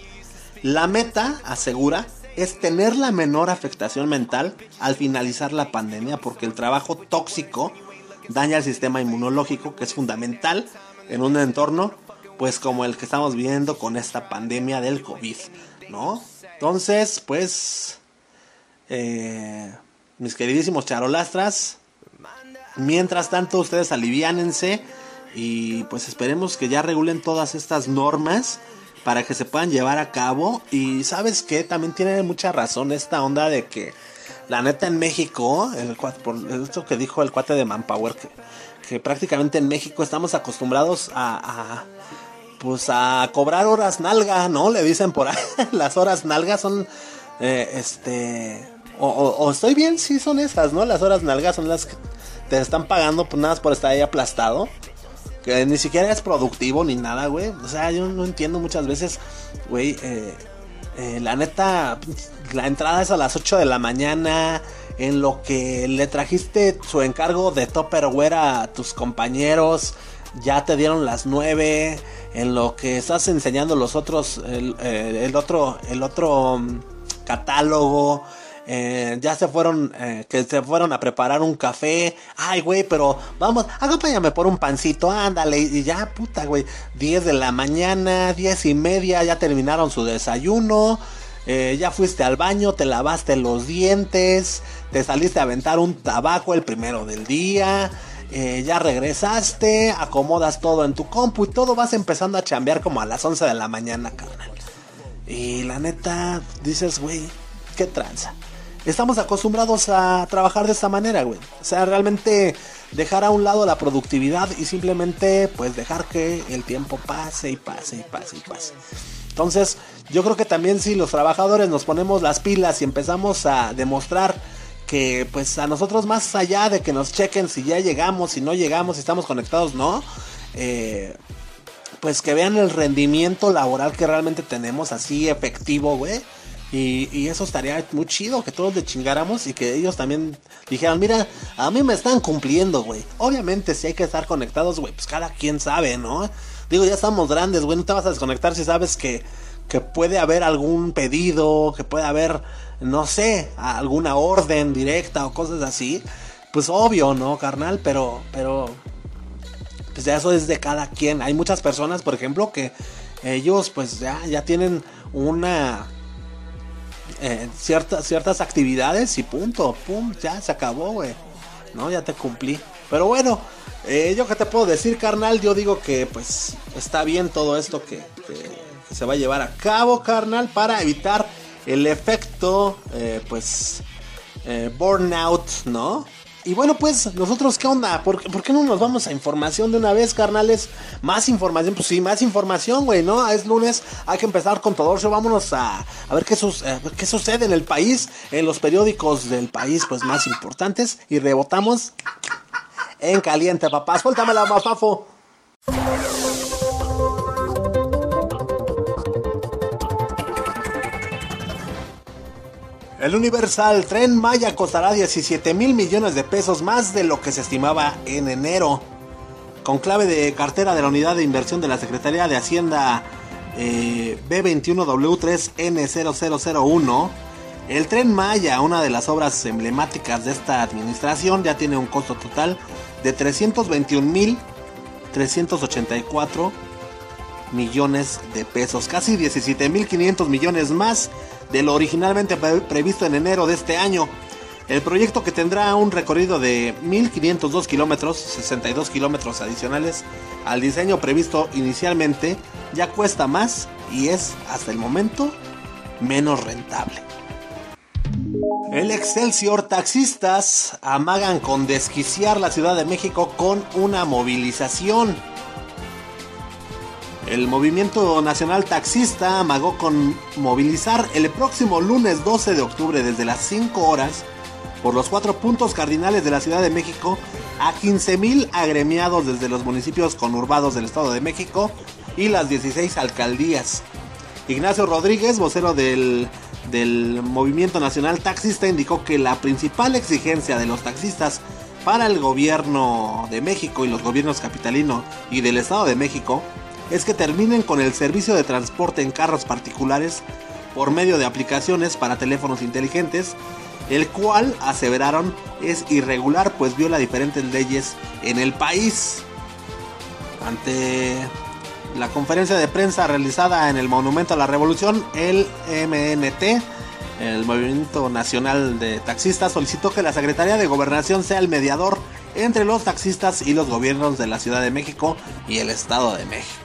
La meta, asegura, es tener la menor afectación mental al finalizar la pandemia porque el trabajo tóxico daña el sistema inmunológico, que es fundamental en un entorno, pues como el que estamos viendo con esta pandemia del COVID, ¿no? Entonces, pues, eh, mis queridísimos charolastras, mientras tanto ustedes aliviánense y pues esperemos que ya regulen todas estas normas para que se puedan llevar a cabo y sabes que también tiene mucha razón esta onda de que la neta en México, el, por esto que dijo el cuate de Manpower, que, prácticamente en México estamos acostumbrados a, pues a cobrar horas nalga, ¿no? Le dicen por ahí, (laughs) las horas nalga son, eh, este, o, estoy bien, sí son esas, ¿no? Las horas nalga son las que te están pagando pues nada más por estar ahí aplastado. Que ni siquiera es productivo ni nada, güey. O sea, yo no entiendo muchas veces, güey, eh, eh, la neta, la entrada es a las 8 de la mañana. En lo que le trajiste su encargo de Topperware a tus compañeros, ya te dieron las 9. En lo que estás enseñando los otros, el, eh, otro, el otro mm, catálogo eh, ya se fueron, eh, que se fueron a preparar un café. Ay, güey, pero vamos, acompáñame por un pancito, ándale. Y ya, puta, güey, 10 de la mañana, 10 y media, ya terminaron su desayuno. Eh, ya fuiste al baño, te lavaste los dientes, te saliste a aventar un tabaco el primero del día. ya regresaste, acomodas todo en tu compu y todo vas empezando a chambear como a las 11 de la mañana, carnal. Y la neta, dices, güey, qué tranza estamos acostumbrados a trabajar de esta manera, güey. O sea, realmente dejar a un lado la productividad y simplemente pues dejar que el tiempo pase y pase y pase y pase. Entonces, yo creo que también si los trabajadores nos ponemos las pilas y empezamos a demostrar que pues a nosotros más allá de que nos chequen si ya llegamos, si no llegamos, si estamos conectados, no, eh, pues que vean el rendimiento laboral que realmente tenemos así efectivo, güey Y, y eso estaría muy chido, que todos le chingáramos y que ellos también dijeran, mira, a mí me están cumpliendo, güey. Obviamente si hay que estar conectados, güey, pues cada quien sabe, ¿no? Digo, ya estamos grandes, güey, no te vas a desconectar si sabes que, que puede haber algún pedido, que puede haber, no sé, alguna orden directa o cosas así. Pues obvio, ¿no, carnal? Pero, pero, pues ya eso es de cada quien. Hay muchas personas, por ejemplo, que ellos pues ya, ya tienen una eh, ciertas, ciertas actividades y punto, pum, ya se acabó, güey. No, ya te cumplí. Pero bueno, eh, yo que te puedo decir, carnal, yo digo que pues está bien todo esto que, se va a llevar a cabo, carnal, para evitar el efecto, eh, pues, burnout, ¿no? Y bueno, pues, nosotros, ¿qué onda? ¿Por, por qué no nos vamos a información de una vez, carnales? Más información, pues sí, más información, güey, ¿no? Es lunes, hay que empezar con todo eso. Vámonos a, a ver qué, sus- eh, qué sucede en el país, en los periódicos del país, pues, más importantes. Y rebotamos en caliente, papá. Suéltame la mafafo. El Universal Tren Maya costará 17 mil millones de pesos más de lo que se estimaba en enero. Con clave de cartera de la Unidad de Inversión de la Secretaría de Hacienda eh, B21W3N0001, el Tren Maya, una de las obras emblemáticas de esta administración, ya tiene un costo total de 321 mil 384 millones de pesos, casi 17.500 millones más de lo originalmente pre- previsto en enero de este año. El proyecto que tendrá un recorrido de 1.502 kilómetros, 62 kilómetros adicionales al diseño previsto inicialmente, ya cuesta más y es hasta el momento menos rentable. El Excelsior taxistas amagan con desquiciar la Ciudad de México con una movilización. El movimiento nacional taxista amagó con movilizar el próximo lunes 12 de octubre desde las 5 horas por los cuatro puntos cardinales de la Ciudad de México a 15.000 agremiados desde los municipios conurbados del Estado de México y las 16 alcaldías. Ignacio Rodríguez, vocero del, del Movimiento Nacional Taxista, indicó que la principal exigencia de los taxistas para el gobierno de México y los gobiernos capitalino y del Estado de México es que terminen con el servicio de transporte en carros particulares por medio de aplicaciones para teléfonos inteligentes, el cual, aseveraron, es irregular pues viola diferentes leyes en el país. Ante la conferencia de prensa realizada en el Monumento a la Revolución, el MNT, el Movimiento Nacional de Taxistas, solicitó que la Secretaría de Gobernación sea el mediador entre los taxistas y los gobiernos de la Ciudad de México y el Estado de México.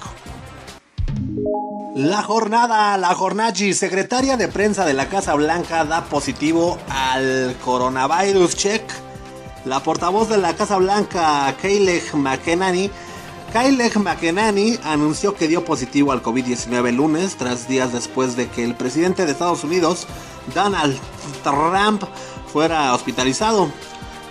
La jornada, la jornachi, secretaria de prensa de la Casa Blanca da positivo al coronavirus check. La portavoz de la Casa Blanca, Kayleigh McEnany, Kayleigh McEnany anunció que dio positivo al COVID-19 el lunes, tras días después de que el presidente de Estados Unidos, Donald Trump, fuera hospitalizado.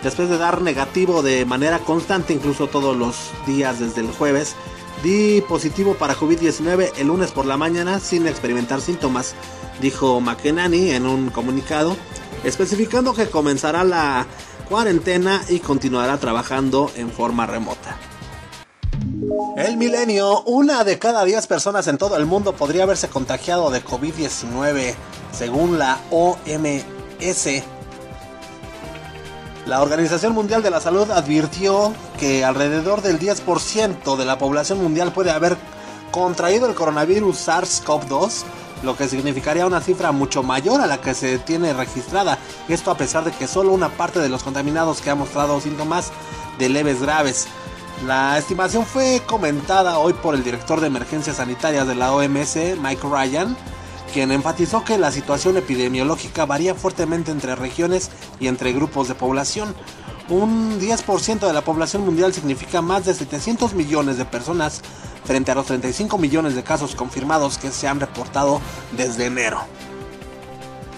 Después de dar negativo de manera constante, incluso todos los días desde el jueves, di positivo para COVID-19 el lunes por la mañana sin experimentar síntomas, dijo McEnany en un comunicado, especificando que comenzará la cuarentena y continuará trabajando en forma remota. El milenio, una de cada 10 personas en todo el mundo podría haberse contagiado de COVID-19, según la OMS. La Organización Mundial de la Salud advirtió que alrededor del 10% de la población mundial puede haber contraído el coronavirus SARS-CoV-2, lo que significaría una cifra mucho mayor a la que se tiene registrada. Esto a pesar de que solo una parte de los contaminados que ha mostrado síntomas de leves graves. La estimación fue comentada hoy por el director de emergencias sanitarias de la OMS, Mike Ryan, quien enfatizó que la situación epidemiológica varía fuertemente entre regiones y entre grupos de población. Un 10% de la población mundial significa más de 700 millones de personas frente a los 35 millones de casos confirmados que se han reportado desde enero.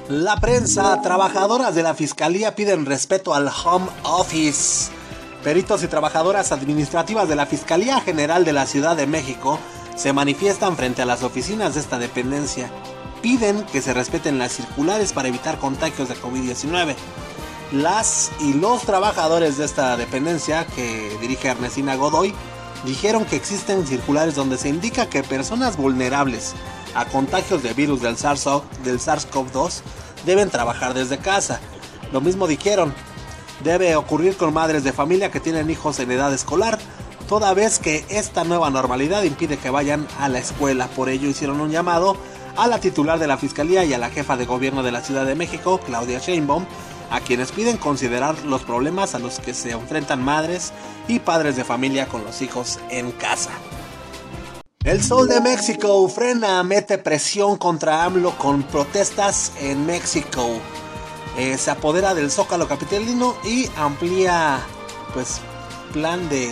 La prensa, trabajadoras de la fiscalía piden respeto al home office. Peritos y trabajadoras administrativas de la Fiscalía General de la Ciudad de México se manifiestan frente a las oficinas de esta dependencia. piden que se respeten las circulares para evitar contagios de COVID-19. Las y los trabajadores de esta dependencia que dirige Ernestina Godoy dijeron que existen circulares donde se indica que personas vulnerables a contagios de virus del SARS-CoV-2 deben trabajar desde casa. Lo mismo dijeron, debe ocurrir con madres de familia que tienen hijos en edad escolar, toda vez que esta nueva normalidad impide que vayan a la escuela. Por ello hicieron un llamado a la titular de la Fiscalía y a la jefa de gobierno de la Ciudad de México, Claudia Sheinbaum, a quienes piden considerar los problemas a los que se enfrentan madres y padres de familia con los hijos en casa. El Sol de México frena, mete presión contra AMLO con protestas en México. Eh, se apodera del Zócalo Capitalino y amplía, pues, plan de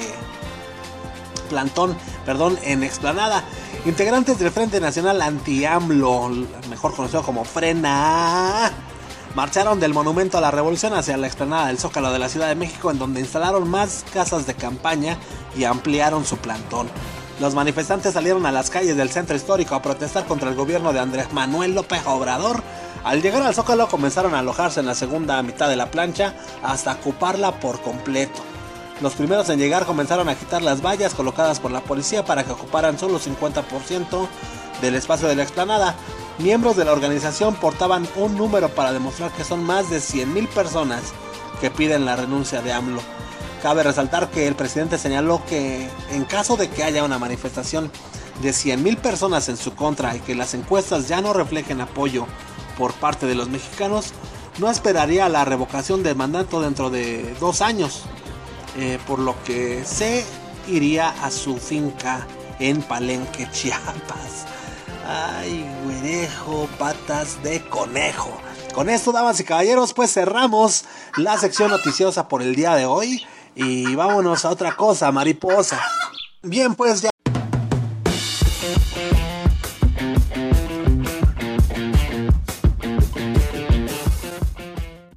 plantón, perdón, en explanada. Integrantes del Frente Nacional Anti-AMLO, mejor conocido como Frena, marcharon del Monumento a la Revolución hacia la explanada del Zócalo de la Ciudad de México, en donde instalaron más casas de campaña y ampliaron su plantón. Los manifestantes salieron a las calles del centro histórico a protestar contra el gobierno de Andrés Manuel López Obrador. Al llegar al Zócalo comenzaron a alojarse en la segunda mitad de la plancha hasta ocuparla por completo. Los primeros en llegar comenzaron a quitar las vallas colocadas por la policía para que ocuparan solo 50% del espacio de la explanada. Miembros de la organización portaban un número para demostrar que son más de 100.000 personas que piden la renuncia de AMLO. Cabe resaltar que el presidente señaló que en caso de que haya una manifestación de 100.000 personas en su contra y que las encuestas ya no reflejen apoyo por parte de los mexicanos, no esperaría la revocación del mandato dentro de dos años, eh, por lo que se iría a su finca en Palenque, (laughs) Chiapas. Ay, güerejo, patas de conejo. Con esto, damas y caballeros, pues cerramos la sección noticiosa por el día de hoy. Y vámonos a otra cosa, mariposa. Bien, pues ya.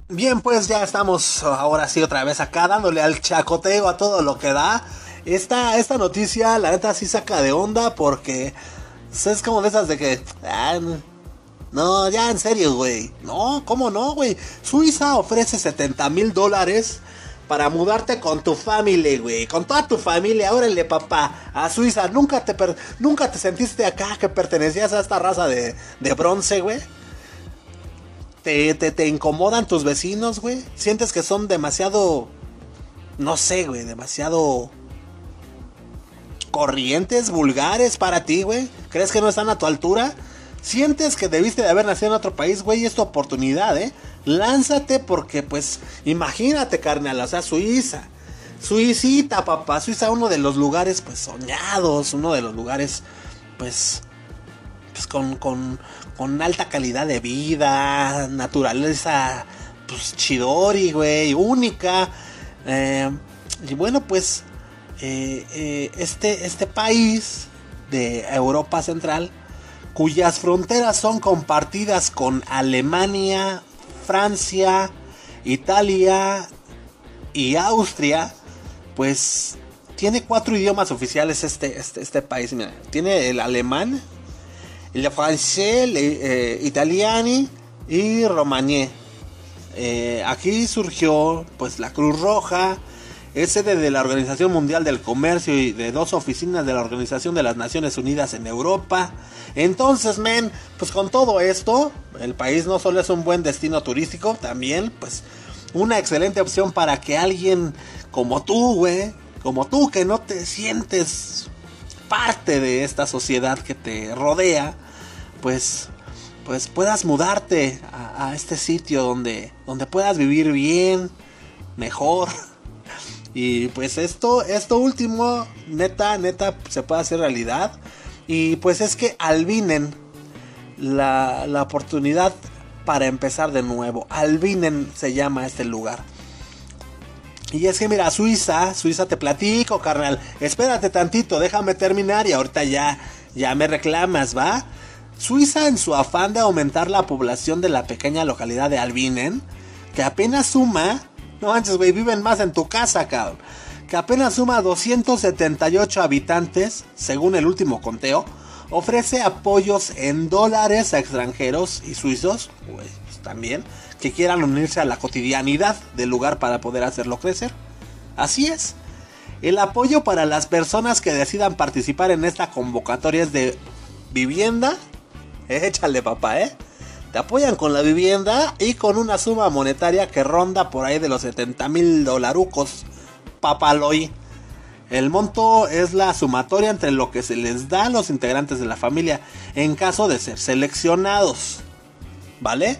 Bien, pues ya estamos ahora sí otra vez acá dándole al chacoteo a todo lo que da. Esta, esta noticia, la neta, sí saca de onda porque es como de esas de que... Ah, no, ya en serio, güey. No, ¿cómo no, güey? Suiza ofrece 70 mil dólares para mudarte con tu familia, güey. Con toda tu familia, órale, papá. A Suiza, nunca te, nunca te sentiste acá que pertenecías a esta raza de, de bronce, güey. ¿Te, te, te incomodan tus vecinos, güey. Sientes que son demasiado. No sé, güey. Demasiado. Corrientes, vulgares para ti, güey. ¿Crees que no están a tu altura? Sientes que debiste de haber nacido en otro país, güey, es tu oportunidad, ¿eh? Lánzate porque, pues, imagínate, carnal, o sea, Suiza. Suicita, papá. Suiza, uno de los lugares, pues, soñados, uno de los lugares, pues, pues con, con, con alta calidad de vida, naturaleza, pues, chidori, güey, única. Eh, y bueno, pues, eh, eh, este, este país de Europa Central, cuyas fronteras son compartidas con Alemania, Francia, Italia y Austria, pues tiene cuatro idiomas oficiales este, este, este país. tiene el alemán, el francés, el eh, italiano y romaní. Eh, aquí surgió pues la Cruz Roja, es sede de la Organización Mundial del Comercio y de dos oficinas de la Organización de las Naciones Unidas en Europa. Entonces, men, pues con todo esto, el país no solo es un buen destino turístico, también, pues, una excelente opción para que alguien como tú, güey, como tú que no te sientes parte de esta sociedad que te rodea, pues, pues puedas mudarte a, a este sitio donde, donde puedas vivir bien, mejor y pues esto, esto último, neta, neta, se puede hacer realidad. Y pues es que albinen la, la oportunidad para empezar de nuevo. Albinen se llama este lugar. Y es que mira, Suiza, Suiza te platico, carnal. Espérate tantito, déjame terminar y ahorita ya, ya me reclamas, ¿va? Suiza en su afán de aumentar la población de la pequeña localidad de Albinen, que apenas suma no manches, güey, viven más en tu casa, cabrón. Que apenas suma 278 habitantes, según el último conteo. ofrece apoyos en dólares a extranjeros y suizos, pues, también, que quieran unirse a la cotidianidad del lugar para poder hacerlo crecer. Así es. El apoyo para las personas que decidan participar en esta convocatoria es de vivienda. (laughs) Échale papá, ¿eh? Te apoyan con la vivienda y con una suma monetaria que ronda por ahí de los 70 mil dolarucos. Papaloy. El monto es la sumatoria entre lo que se les da a los integrantes de la familia en caso de ser seleccionados. ¿Vale?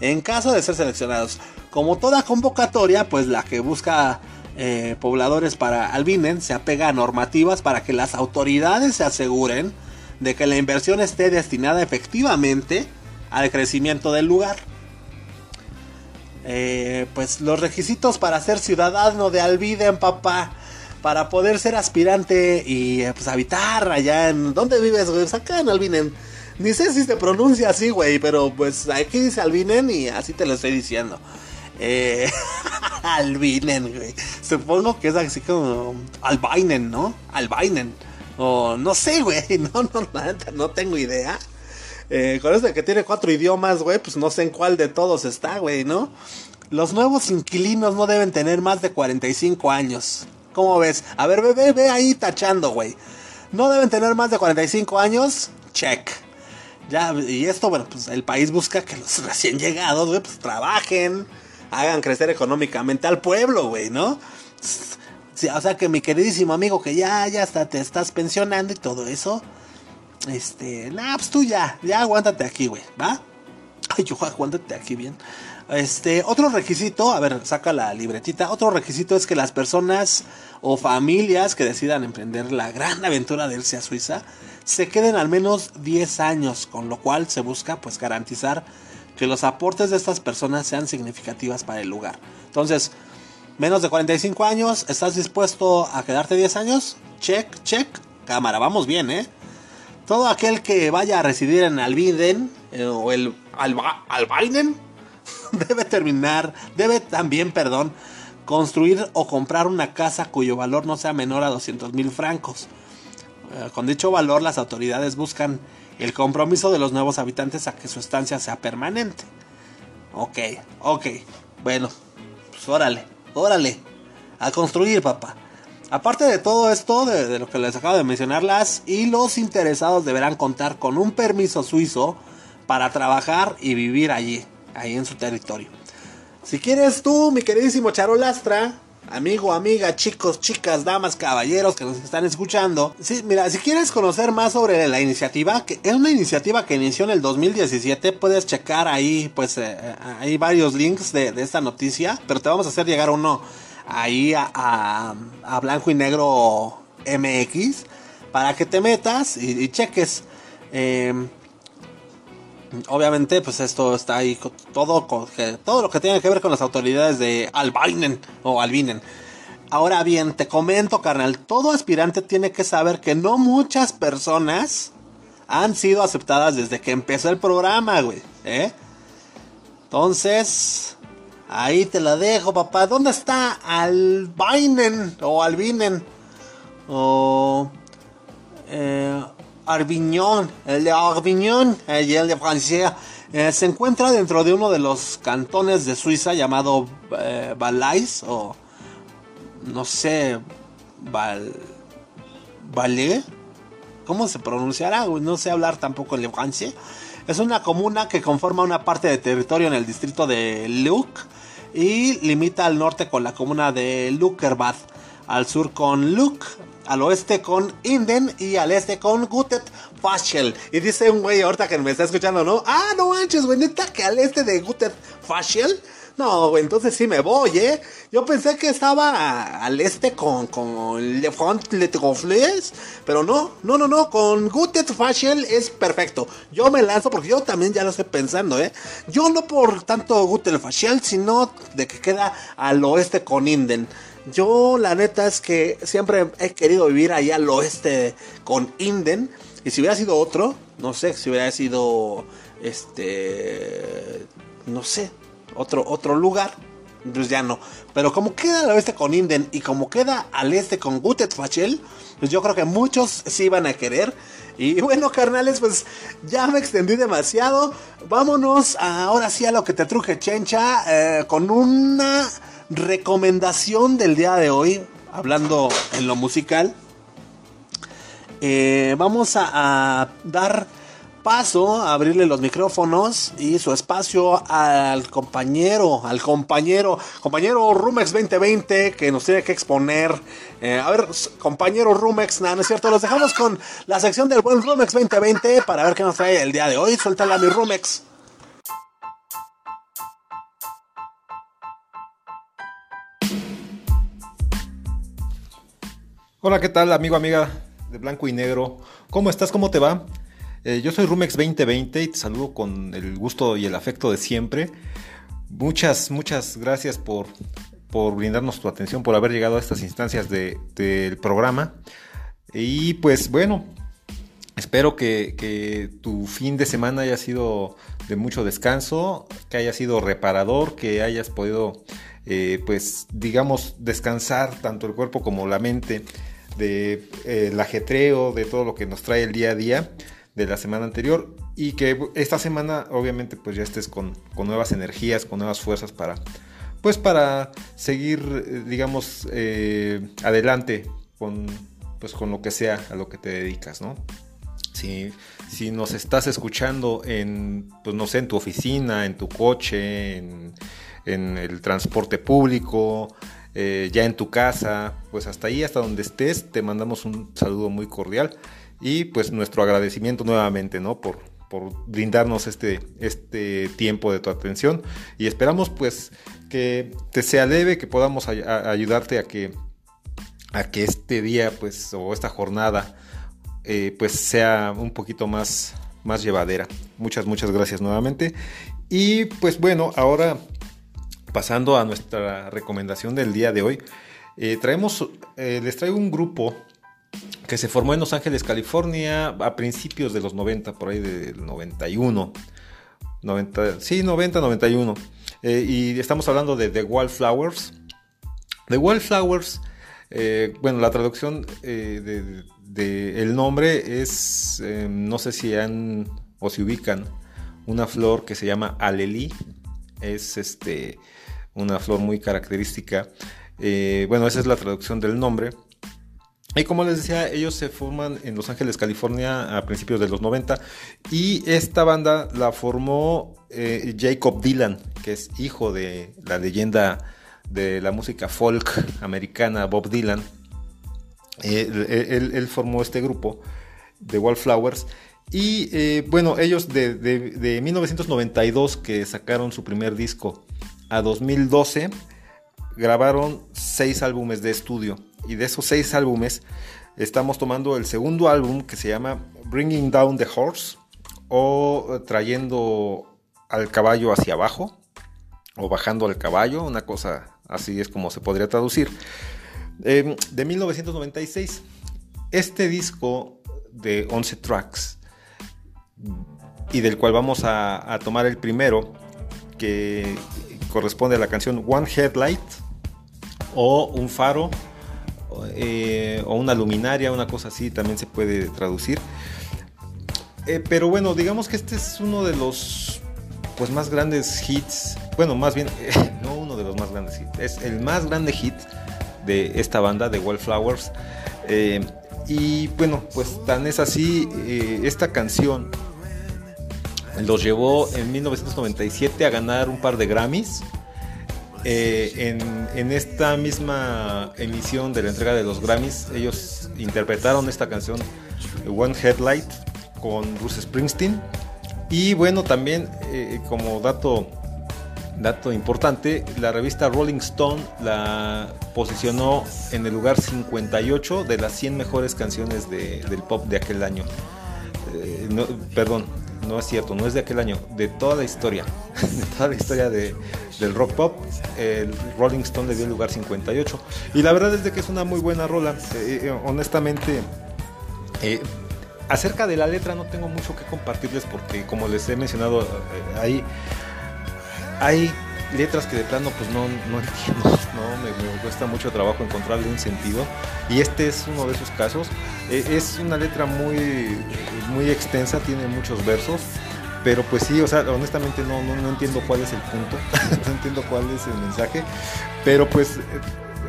En caso de ser seleccionados. Como toda convocatoria, pues la que busca eh, pobladores para Albinen se apega a normativas para que las autoridades se aseguren de que la inversión esté destinada efectivamente al crecimiento del lugar. Eh, pues los requisitos para ser ciudadano de Albiden, papá, para poder ser aspirante y eh, pues habitar allá en... ¿Dónde vives, güey? Pues acá en Albinen. Ni sé si se pronuncia así, güey, pero pues aquí dice Albinen y así te lo estoy diciendo. Eh, (laughs) Albinen, güey. Supongo que es así como Albinen, ¿no? Albinen. O no sé, güey. (laughs) No, no, no tengo idea. Eh, con eso de que tiene cuatro idiomas, güey, pues no sé en cuál de todos está, güey, ¿no? Los nuevos inquilinos no deben tener más de 45 años. ¿Cómo ves? A ver, ve, ve, ve ahí tachando, güey. No deben tener más de 45 años. Check. Ya, y esto, bueno, pues el país busca que los (laughs) recién llegados, güey, pues trabajen hagan crecer económicamente al pueblo, güey, ¿no? o sea que mi queridísimo amigo que ya, ya hasta te estás pensionando y todo eso. Este, nah, pues tú ya, ya aguántate aquí, güey, ¿va? Ay, yo aguántate aquí bien. Este, otro requisito, a ver, saca la libretita. Otro requisito es que las personas o familias que decidan emprender la gran aventura de irse a Suiza se queden al menos 10 años, con lo cual se busca pues garantizar que los aportes de estas personas sean significativas para el lugar. Entonces, menos de 45 años, ¿estás dispuesto a quedarte 10 años? Check, check. Cámara, vamos bien, ¿eh? Todo aquel que vaya a residir en Albiden eh, o el Alba, (laughs) debe terminar, debe también, perdón, construir o comprar una casa cuyo valor no sea menor a 200 mil francos. Eh, con dicho valor, las autoridades buscan el compromiso de los nuevos habitantes a que su estancia sea permanente. Ok, ok. Bueno, pues órale, órale. A construir, papá. Aparte de todo esto, de, lo que les acabo de mencionar, las y los interesados deberán contar con un permiso suizo para trabajar y vivir allí, ahí en su territorio. Si quieres tú, mi queridísimo Charolastra, amigo, amiga, chicos, chicas, damas, caballeros que nos están escuchando. Mira, si quieres conocer más sobre la iniciativa, que es una iniciativa que inició en el 2017, puedes checar ahí, pues, eh, eh, hay varios links de, esta noticia, pero te vamos a hacer llegar uno ahí a, blanco y negro MX para que te metas y, cheques. Em, obviamente, pues esto está ahí todo, todo lo que tiene que ver con las autoridades de Albinen o Albinen. Ahora bien, te comento, carnal, todo aspirante tiene que saber que no muchas personas han sido aceptadas desde que empezó el programa, güey. ¿eh? Entonces, ahí te la dejo, papá. ¿Dónde está Albinen o Albinen? O... Eh, el de Arbiñón y el de Francia, eh, se encuentra dentro de uno de los cantones de Suiza llamado eh, Valais o no sé, Val, Valais, ¿cómo se pronunciará? No sé hablar tampoco el Francia. Es una comuna que conforma una parte de territorio en el distrito de Luc y limita al norte con la comuna de Luckerbad, al sur con Luc, al oeste con Inden y al este con Gutet Fashel. Y dice un güey ahorita que me está escuchando, ¿no? Ah, no manches, güey, neta que al este de Gutet Fashel. No, entonces sí me voy, ¿eh? Yo pensé que estaba al este con, con Le Front Le pero no, no, no, no, con Gutet Fashel es perfecto. Yo me lanzo porque yo también ya lo estoy pensando, ¿eh? Yo no por tanto Gutet Fashel, sino de que queda al oeste con Inden. Yo la neta es que siempre he querido vivir allá al oeste con Inden. Y si hubiera sido otro, no sé, si hubiera sido este no sé, otro otro lugar, pues ya no. Pero como queda al oeste con Inden y como queda al este con Gutet Fachel, pues yo creo que muchos sí van a querer. Y bueno, carnales, pues ya me extendí demasiado. Vámonos ahora sí a lo que te truje, Chencha, eh, con una recomendación del día de hoy, hablando en lo musical. Eh, vamos a, a dar paso a abrirle los micrófonos y su espacio al compañero, al compañero, compañero Rumex 2020 que nos tiene que exponer. Eh, a ver, compañero Rumex, nada, no es cierto, los dejamos con la sección del buen Rumex 2020 para ver qué nos trae el día de hoy. Suéltala mi Rumex. Hola, ¿qué tal, amigo, amiga de Blanco y Negro? ¿Cómo estás? ¿Cómo te va? Eh, yo soy Rumex 2020 y te saludo con el gusto y el afecto de siempre. Muchas, muchas gracias por, por brindarnos tu atención, por haber llegado a estas instancias de- del programa. Y pues bueno, espero que, tu fin de semana haya sido de mucho descanso, que haya sido reparador, que hayas podido, eh, pues digamos, descansar tanto el cuerpo como la mente de eh, ajetreo, de todo lo que nos trae el día a día de la semana anterior y que esta semana obviamente pues ya estés con, con nuevas energías, con nuevas fuerzas para pues para seguir eh, digamos eh, adelante con pues con lo que sea a lo que te dedicas, ¿no? Si, si nos estás escuchando en, pues no sé, en tu oficina, en tu coche, en, el transporte público, eh, ya en tu casa, pues hasta ahí, hasta donde estés, te mandamos un saludo muy cordial y pues nuestro agradecimiento nuevamente, ¿no? Por, por brindarnos este, este tiempo de tu atención y esperamos pues que te sea leve, que podamos ayudarte a que, a que este día pues o esta jornada eh, pues sea un poquito más, más llevadera. Muchas, muchas gracias nuevamente. Y pues bueno, ahora pasando a nuestra recomendación del día de hoy, eh, traemos, eh, les traigo un grupo que se formó en Los Ángeles, California, a principios de los 90, por ahí del 91. 90, sí, 90, 91. Eh, y estamos hablando de The Wallflowers. The Wallflowers, eh, bueno, la traducción eh, de, de el nombre es, eh, no sé si han o si ubican, una flor que se llama alelí. Es este, una flor muy característica. Bueno, esa es la traducción del nombre. Y como les decía, ellos se forman en Los Ángeles, California a principios de los 90 y esta banda la formó eh, Jacob Dylan, que es hijo de la leyenda de la música folk americana Bob Dylan. Eh, él, formó este grupo de Wallflowers y eh, bueno, ellos de, de- de 1992 que sacaron su primer disco a 2012 grabaron seis álbumes de estudio y de esos seis álbumes estamos tomando el segundo álbum que se llama Bringing Down the Horse o trayendo al caballo hacia abajo o bajando al caballo, una cosa así es como se podría traducir, eh, de 1996. Este disco de 11 tracks y del cual vamos a tomar el primero que corresponde a la canción One Headlight o un faro eh, o una luminaria, una cosa así también se puede traducir. Eh, pero bueno, digamos que este es uno de los pues más grandes hits, bueno, más bien (laughs) no uno de los más grandes hits, es el más grande hit de esta banda de Wallflowers. Eh, y bueno, pues tan es así, esta canción los llevó en 1997 a ganar un par de Grammys. Eh, en, esta misma emisión de la entrega de los Grammys, ellos interpretaron esta canción One Headlight con Bruce Springsteen. Y bueno, también eh, como dato, dato importante, la revista Rolling Stone la posicionó en el lugar 58 de las 100 mejores canciones de- del pop de aquel año. Eh, perdón, no es cierto, no es de aquel año, de toda la historia, (laughs) de toda la historia de, del rock pop, el Rolling Stone le dio el lugar 58. Y la verdad es que es una muy buena rola, eh, eh, honestamente. eh, acerca de la letra no tengo mucho que compartirles porque como les he mencionado, hay, hay letras que de plano pues no, no (laughs) entiendo, no, me, cuesta mucho trabajo encontrarle un sentido. Y este es uno de esos casos. Eh, es una letra muy, muy extensa, tiene muchos versos, pero pues sí, o sea, honestamente no, no, no entiendo cuál es el punto, (laughs) no entiendo cuál es el mensaje, pero pues eh,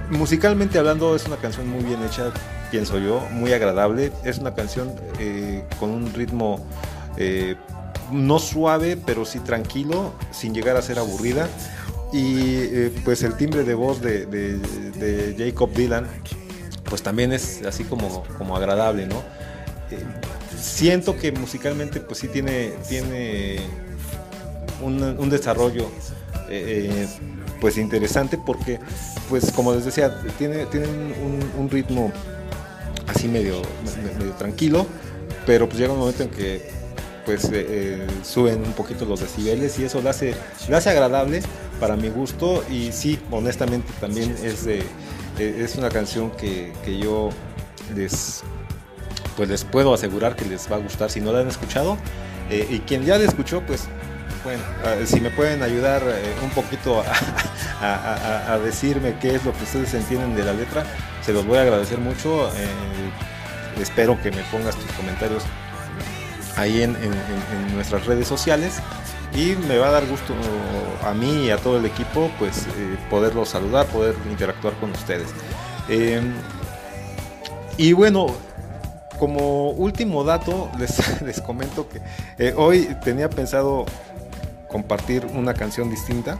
musicalmente hablando es una canción muy bien hecha, pienso yo, muy agradable, es una canción eh, con un ritmo no suave, pero sí tranquilo, sin llegar a ser aburrida. Y eh, pues el timbre de voz de, de- de Jacob Dylan, pues también es así como, como agradable, ¿no? Eh, siento que musicalmente pues sí tiene, tiene un, un desarrollo eh, pues interesante porque pues como les decía tiene, un, un ritmo así medio, me- medio tranquilo pero pues llega un momento en que pues eh, eh, suben un poquito los decibeles y eso lo hace, lo hace agradable para mi gusto y sí, honestamente también es, de, eh, es una canción que, que yo les, pues les puedo asegurar que les va a gustar si no la han escuchado y quien ya la escuchó pues bueno, si me pueden ayudar un poquito a, a- a- a decirme qué es lo que ustedes entienden de la letra, se los voy a agradecer mucho. espero que me pongas tus comentarios ahí en, nuestras redes sociales y me va a dar gusto a mí y a todo el equipo pues eh, poderlos saludar, poder interactuar con ustedes. Eh, y bueno, como último dato (laughs) les, les comento que eh, hoy tenía pensado compartir una canción distinta.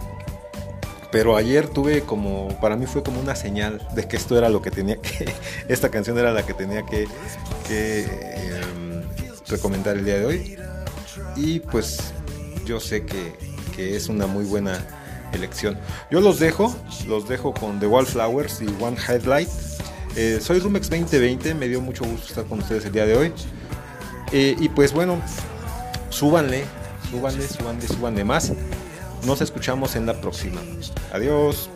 Pero ayer tuve como, para mí fue como una señal de que esto era lo que tenía que, (laughs) esta canción era la que tenía que, que em, recomendar el día de hoy. Y pues yo sé que, que es una muy buena elección. Yo los dejo, los dejo con The Wallflowers y One Headlight. Eh, soy Rumex 2020, me dio mucho gusto estar con ustedes el día de hoy. Eh, y pues bueno, súbanle, súbanle, súbanle, súbanle más. Nos escuchamos en la próxima. Adiós.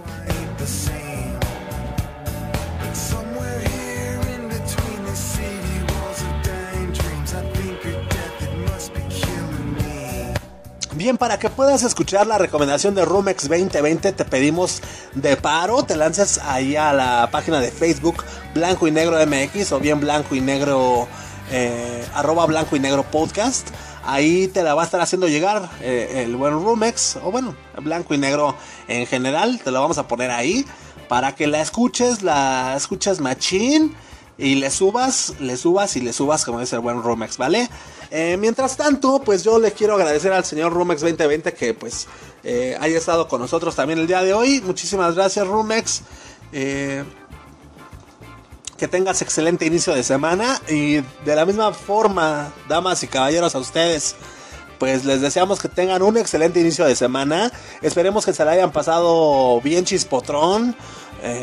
Bien, para que puedas escuchar la recomendación de Rumex 2020, te pedimos de paro, te lances ahí a la página de Facebook Blanco y Negro MX o bien Blanco y Negro, eh, arroba Blanco y Negro Podcast. Ahí te la va a estar haciendo llegar eh, el buen Rumex, o bueno, Blanco y Negro en general, te lo vamos a poner ahí para que la escuches, la escuches machín y le subas, le subas y le subas como dice el buen Rumex, ¿vale? Eh, mientras tanto, pues yo le quiero agradecer al señor Rumex 2020 que pues eh, haya estado con nosotros también el día de hoy. Muchísimas gracias Rumex. Eh, que tengas excelente inicio de semana y de la misma forma, damas y caballeros, a ustedes. Pues les deseamos que tengan un excelente inicio de semana. Esperemos que se la hayan pasado bien chispotrón.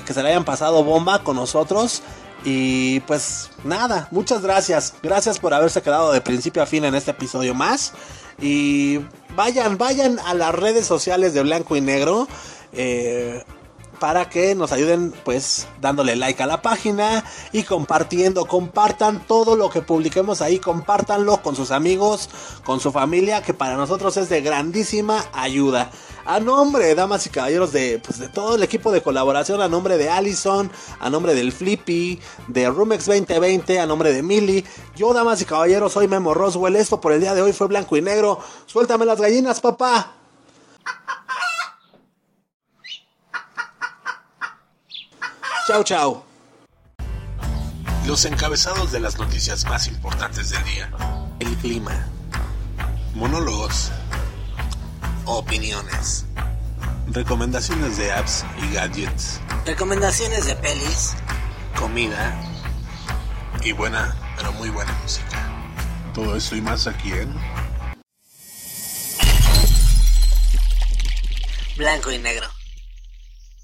que se la hayan pasado bomba con nosotros. Y pues nada, muchas gracias. Gracias por haberse quedado de principio a fin en este episodio más. Y vayan, vayan a las redes sociales de Blanco y Negro. eh, para que nos ayuden pues dándole like a la página y compartiendo, compartan todo lo que publiquemos ahí, compártanlo con sus amigos, con su familia, que para nosotros es de grandísima ayuda. A nombre, damas y caballeros, de, pues, de todo el equipo de colaboración, a nombre de Allison, a nombre del Flippy, de Rumex 2020, a nombre de Mili, yo, damas y caballeros, soy Memo Roswell, esto por el día de hoy fue blanco y negro, suéltame las gallinas, papá. Chau, chau. Los encabezados de las noticias más importantes del día. El clima. Monólogos. Opiniones. Recomendaciones de apps y gadgets. Recomendaciones de pelis. Comida. Y buena, pero muy buena música. Todo esto y más aquí en Blanco y negro.